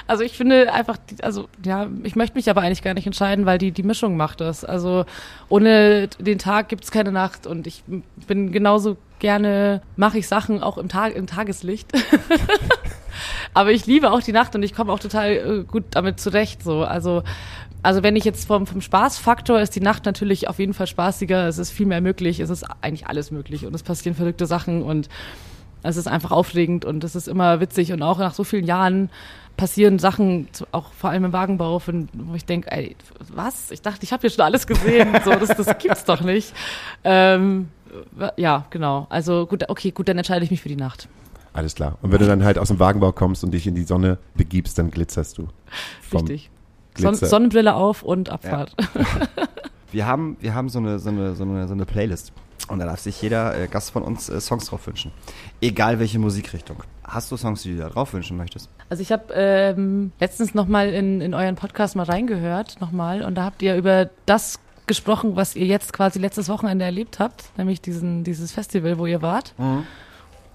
Also ich finde einfach, also ja, ich möchte mich aber eigentlich gar nicht entscheiden, weil die, die Mischung macht das. Also ohne den Tag gibt's keine Nacht und ich bin genauso gerne, mache ich Sachen auch im, Tag, im Tageslicht. <laughs> aber ich liebe auch die Nacht und ich komme auch total äh, gut damit zurecht. So. Also, also wenn ich jetzt vom, vom Spaßfaktor ist die Nacht natürlich auf jeden Fall spaßiger, es ist viel mehr möglich, es ist eigentlich alles möglich und es passieren verrückte Sachen und es ist einfach aufregend und es ist immer witzig und auch nach so vielen Jahren passieren Sachen, auch vor allem im Wagenbau, von, wo ich denke, ey, was? Ich dachte, ich habe hier schon alles gesehen. So, das, das gibt's doch nicht. Ähm, ja, genau. Also gut, okay, gut, dann entscheide ich mich für die Nacht. Alles klar. Und wenn du dann halt aus dem Wagenbau kommst und dich in die Sonne begibst, dann glitzerst du. Vom Richtig. Son Glitzer. Sonnenbrille auf und Abfahrt. <laughs> Wir haben, wir haben so, eine, so, eine, so, eine, so eine Playlist. Und da darf sich jeder äh, Gast von uns äh, Songs drauf wünschen. Egal welche Musikrichtung. Hast du Songs, die du da drauf wünschen möchtest? Also ich habe ähm, letztens nochmal in, in euren Podcast mal reingehört, nochmal, und da habt ihr über das gesprochen, was ihr jetzt quasi letztes Wochenende erlebt habt, nämlich diesen, dieses Festival, wo ihr wart.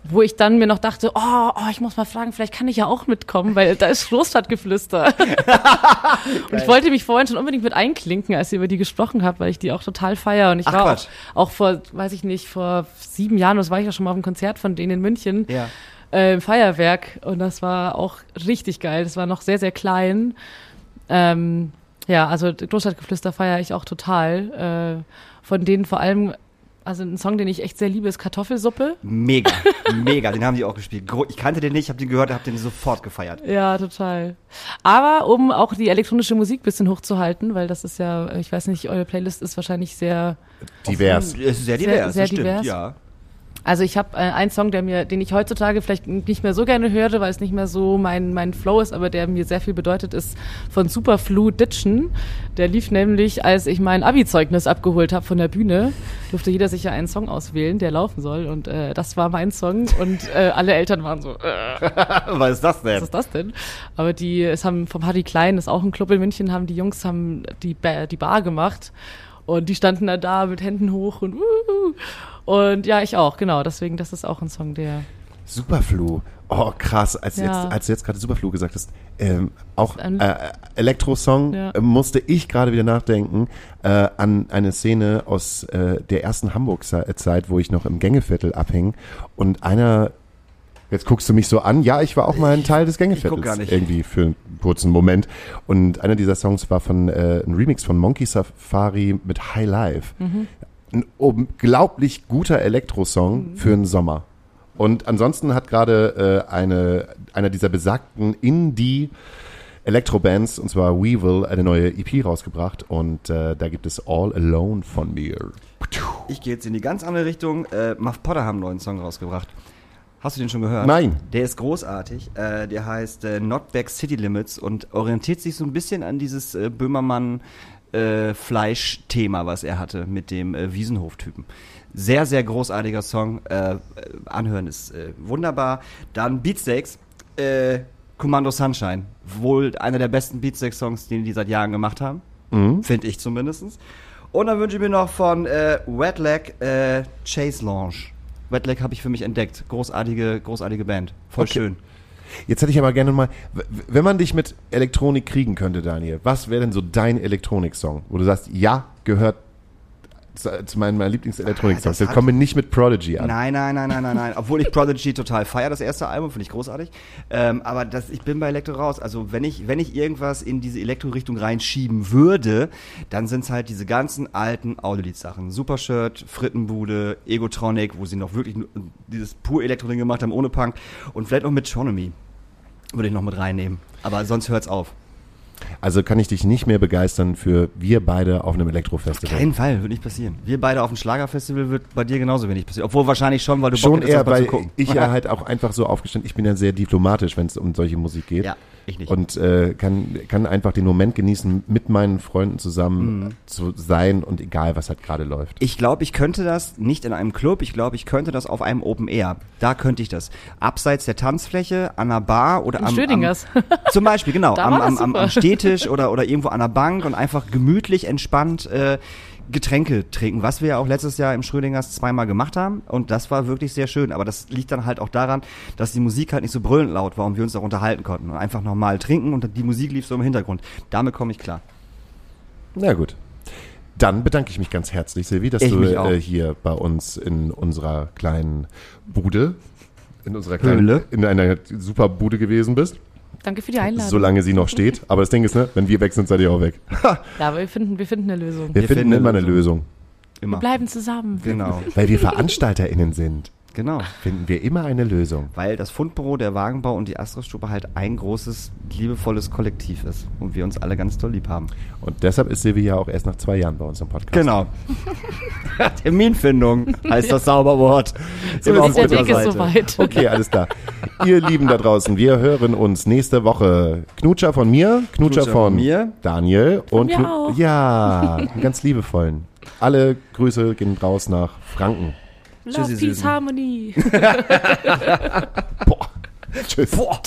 Wo ich dann mir noch dachte, oh, oh, ich muss mal fragen, vielleicht kann ich ja auch mitkommen, weil da ist Großstadtgeflüster. <laughs> und ich wollte mich vorhin schon unbedingt mit einklinken, als ihr über die gesprochen habt, weil ich die auch total feier. Und ich Ach, war auch, auch vor, weiß ich nicht, vor sieben Jahren, das war ich ja schon mal auf einem Konzert von denen in München Ja. äh, im Feuerwerk und das war auch richtig geil. Das war noch sehr, sehr klein. Ähm, ja, also Großstadtgeflüster feiere ich auch total. Äh, von denen vor allem, also ein Song, den ich echt sehr liebe, ist Kartoffelsuppe. Mega, <laughs> mega. Den haben die auch gespielt. Ich kannte den nicht, habe den gehört, habe den sofort gefeiert. Ja, total. Aber um auch die elektronische Musik bisschen hochzuhalten, weil das ist ja, ich weiß nicht, eure Playlist ist wahrscheinlich sehr Divers. Es ist sehr divers, sehr das stimmt, divers. ja. Also ich habe äh, einen Song, der mir, den ich heutzutage vielleicht nicht mehr so gerne höre, weil es nicht mehr so mein mein Flow ist, aber der mir sehr viel bedeutet, ist von Superflu Ditchen. Der lief nämlich, als ich mein Abi-Zeugnis abgeholt habe von der Bühne, durfte jeder sich ja einen Song auswählen, der laufen soll und äh, das war mein Song und äh, alle Eltern waren so, äh, <laughs> Was ist das denn? was ist das denn? Aber die, es haben vom Hardy Klein, das ist auch ein Club in München, haben die Jungs haben die, Ba- die Bar gemacht und die standen da da mit Händen hoch und uh, und ja, ich auch, genau. Deswegen, das ist auch ein Song, der Superflu. Oh, krass. Als, Ja. jetzt, als du jetzt gerade Superflu gesagt hast, ähm, auch äh, Elektrosong, Ja. äh, musste ich gerade wieder nachdenken äh, an eine Szene aus äh, der ersten Hamburg-Zeit, wo ich noch im Gängeviertel abhing und einer Jetzt guckst du mich so an. Ja, ich war auch mal ein Teil des guck Gängeviertels gar nicht. irgendwie für einen kurzen Moment. Und einer dieser Songs war von äh, ein Remix von Monkey Safari mit High Life. Ein unglaublich guter Elektrosong für den Sommer. Und ansonsten hat gerade äh, eine einer dieser besagten Indie Elektrobands, und zwar Weevil, eine neue EP rausgebracht und äh, da gibt es All Alone von mir. Ich gehe jetzt in die ganz andere Richtung. Äh, Muff Potter haben einen neuen Song rausgebracht. Hast du den schon gehört? Nein. Der ist großartig. Äh, der heißt äh, Not Back City Limits und orientiert sich so ein bisschen an dieses äh, Böhmermann äh, Fleisch-Thema, was er hatte mit dem äh, Wiesenhof-Typen. Sehr, sehr großartiger Song. Äh, äh, anhören ist äh, wunderbar. Dann Beatsteaks. Äh, Commando Sunshine. Wohl einer der besten Beatsteaks-Songs, den die seit Jahren gemacht haben. Finde ich zumindestens. Und dann wünsche ich mir noch von äh, Wetlag äh, Chase Launch. Wetlag habe ich für mich entdeckt. Großartige, großartige Band. Voll Okay. schön. Jetzt hätte ich aber gerne mal, wenn man dich mit Elektronik kriegen könnte, Daniel, was wäre denn so dein Elektronik-Song, wo du sagst, ja, gehört zu, meinen, meinen Lieblings-Elektronik-Songs. Das kommen wir nicht mit Prodigy an. Nein, nein, nein, nein, nein, nein. Obwohl ich Prodigy total feier, das erste Album, finde ich großartig. Ähm, aber das, ich bin bei Elektro raus. Also wenn ich, wenn ich irgendwas in diese Elektro-Richtung reinschieben würde, dann sind es halt diese ganzen alten Audiolied-Sachen. Supershirt, Frittenbude, Egotronic, wo sie noch wirklich dieses pur Elektro-Ding gemacht haben, ohne Punk. Und vielleicht noch Metronomy. Würde ich noch mit reinnehmen. Aber sonst hört's auf. Also kann ich dich nicht mehr begeistern für wir beide auf einem Auf Elektrofestival. keinen Fall, wird nicht passieren. Wir beide auf dem Schlagerfestival wird bei dir genauso wenig passieren. Obwohl wahrscheinlich schon, weil du Schon hättest, eher, mal weil zu gucken. ich ja <laughs> halt auch einfach so aufgestellt, ich bin ja sehr diplomatisch, wenn es um solche Musik geht. Ja, ich nicht. Und äh, kann, kann einfach den Moment genießen, mit meinen Freunden zusammen zu sein und egal, was halt gerade läuft. Ich glaube, ich könnte das nicht in einem Club, ich glaube, ich könnte das auf einem Open Air. Da könnte ich das. Abseits der Tanzfläche, an einer Bar oder am, Schrödingers. am <laughs> Zum Beispiel, genau, am, am, am, am Stehtisch oder, oder irgendwo an der Bank und einfach gemütlich, entspannt äh, Getränke trinken, was wir ja auch letztes Jahr im Schrödingers zweimal gemacht haben und das war wirklich sehr schön, aber das liegt dann halt auch daran, dass die Musik halt nicht so brüllend laut war und wir uns auch unterhalten konnten und einfach normal trinken und die Musik lief so im Hintergrund. Damit komme ich klar. Na gut. Dann bedanke ich mich ganz herzlich, Silvi, dass Ich du äh, hier bei uns in unserer kleinen Bude, in unserer kleinen, Höhle. in einer super Bude gewesen bist, Danke für die Einladung. solange sie noch steht. <laughs> Aber das Ding ist, ne, wenn wir weg sind, seid ihr auch weg. Ja, <laughs> aber wir finden, wir finden eine Lösung. Wir, Wir finden finden immer eine Lösung. Wir Immer. bleiben zusammen. Genau, Weil wir VeranstalterInnen sind, genau. finden wir immer eine Lösung. Weil das Fundbüro, der Wagenbau und die Astrostube halt ein großes, liebevolles Kollektiv ist und wir uns alle ganz toll lieb haben. Und deshalb ist Silvi ja auch erst nach zwei Jahren bei uns im Podcast. Genau. <laughs> Terminfindung heißt das Zauberwort. So Immer ist der unserer Weg ist Seite. soweit. Okay, alles klar. Ihr Lieben da draußen, wir hören uns nächste Woche. Knutscher von mir, Knutscher, Knutscher von, von mir. Daniel und mir auch. ja, einen ganz liebevollen. Alle Grüße gehen raus nach Franken. Love, Tschüssi, Peace, Süßen. Harmony. <laughs> <laughs> Boah. Tschüss. Boah.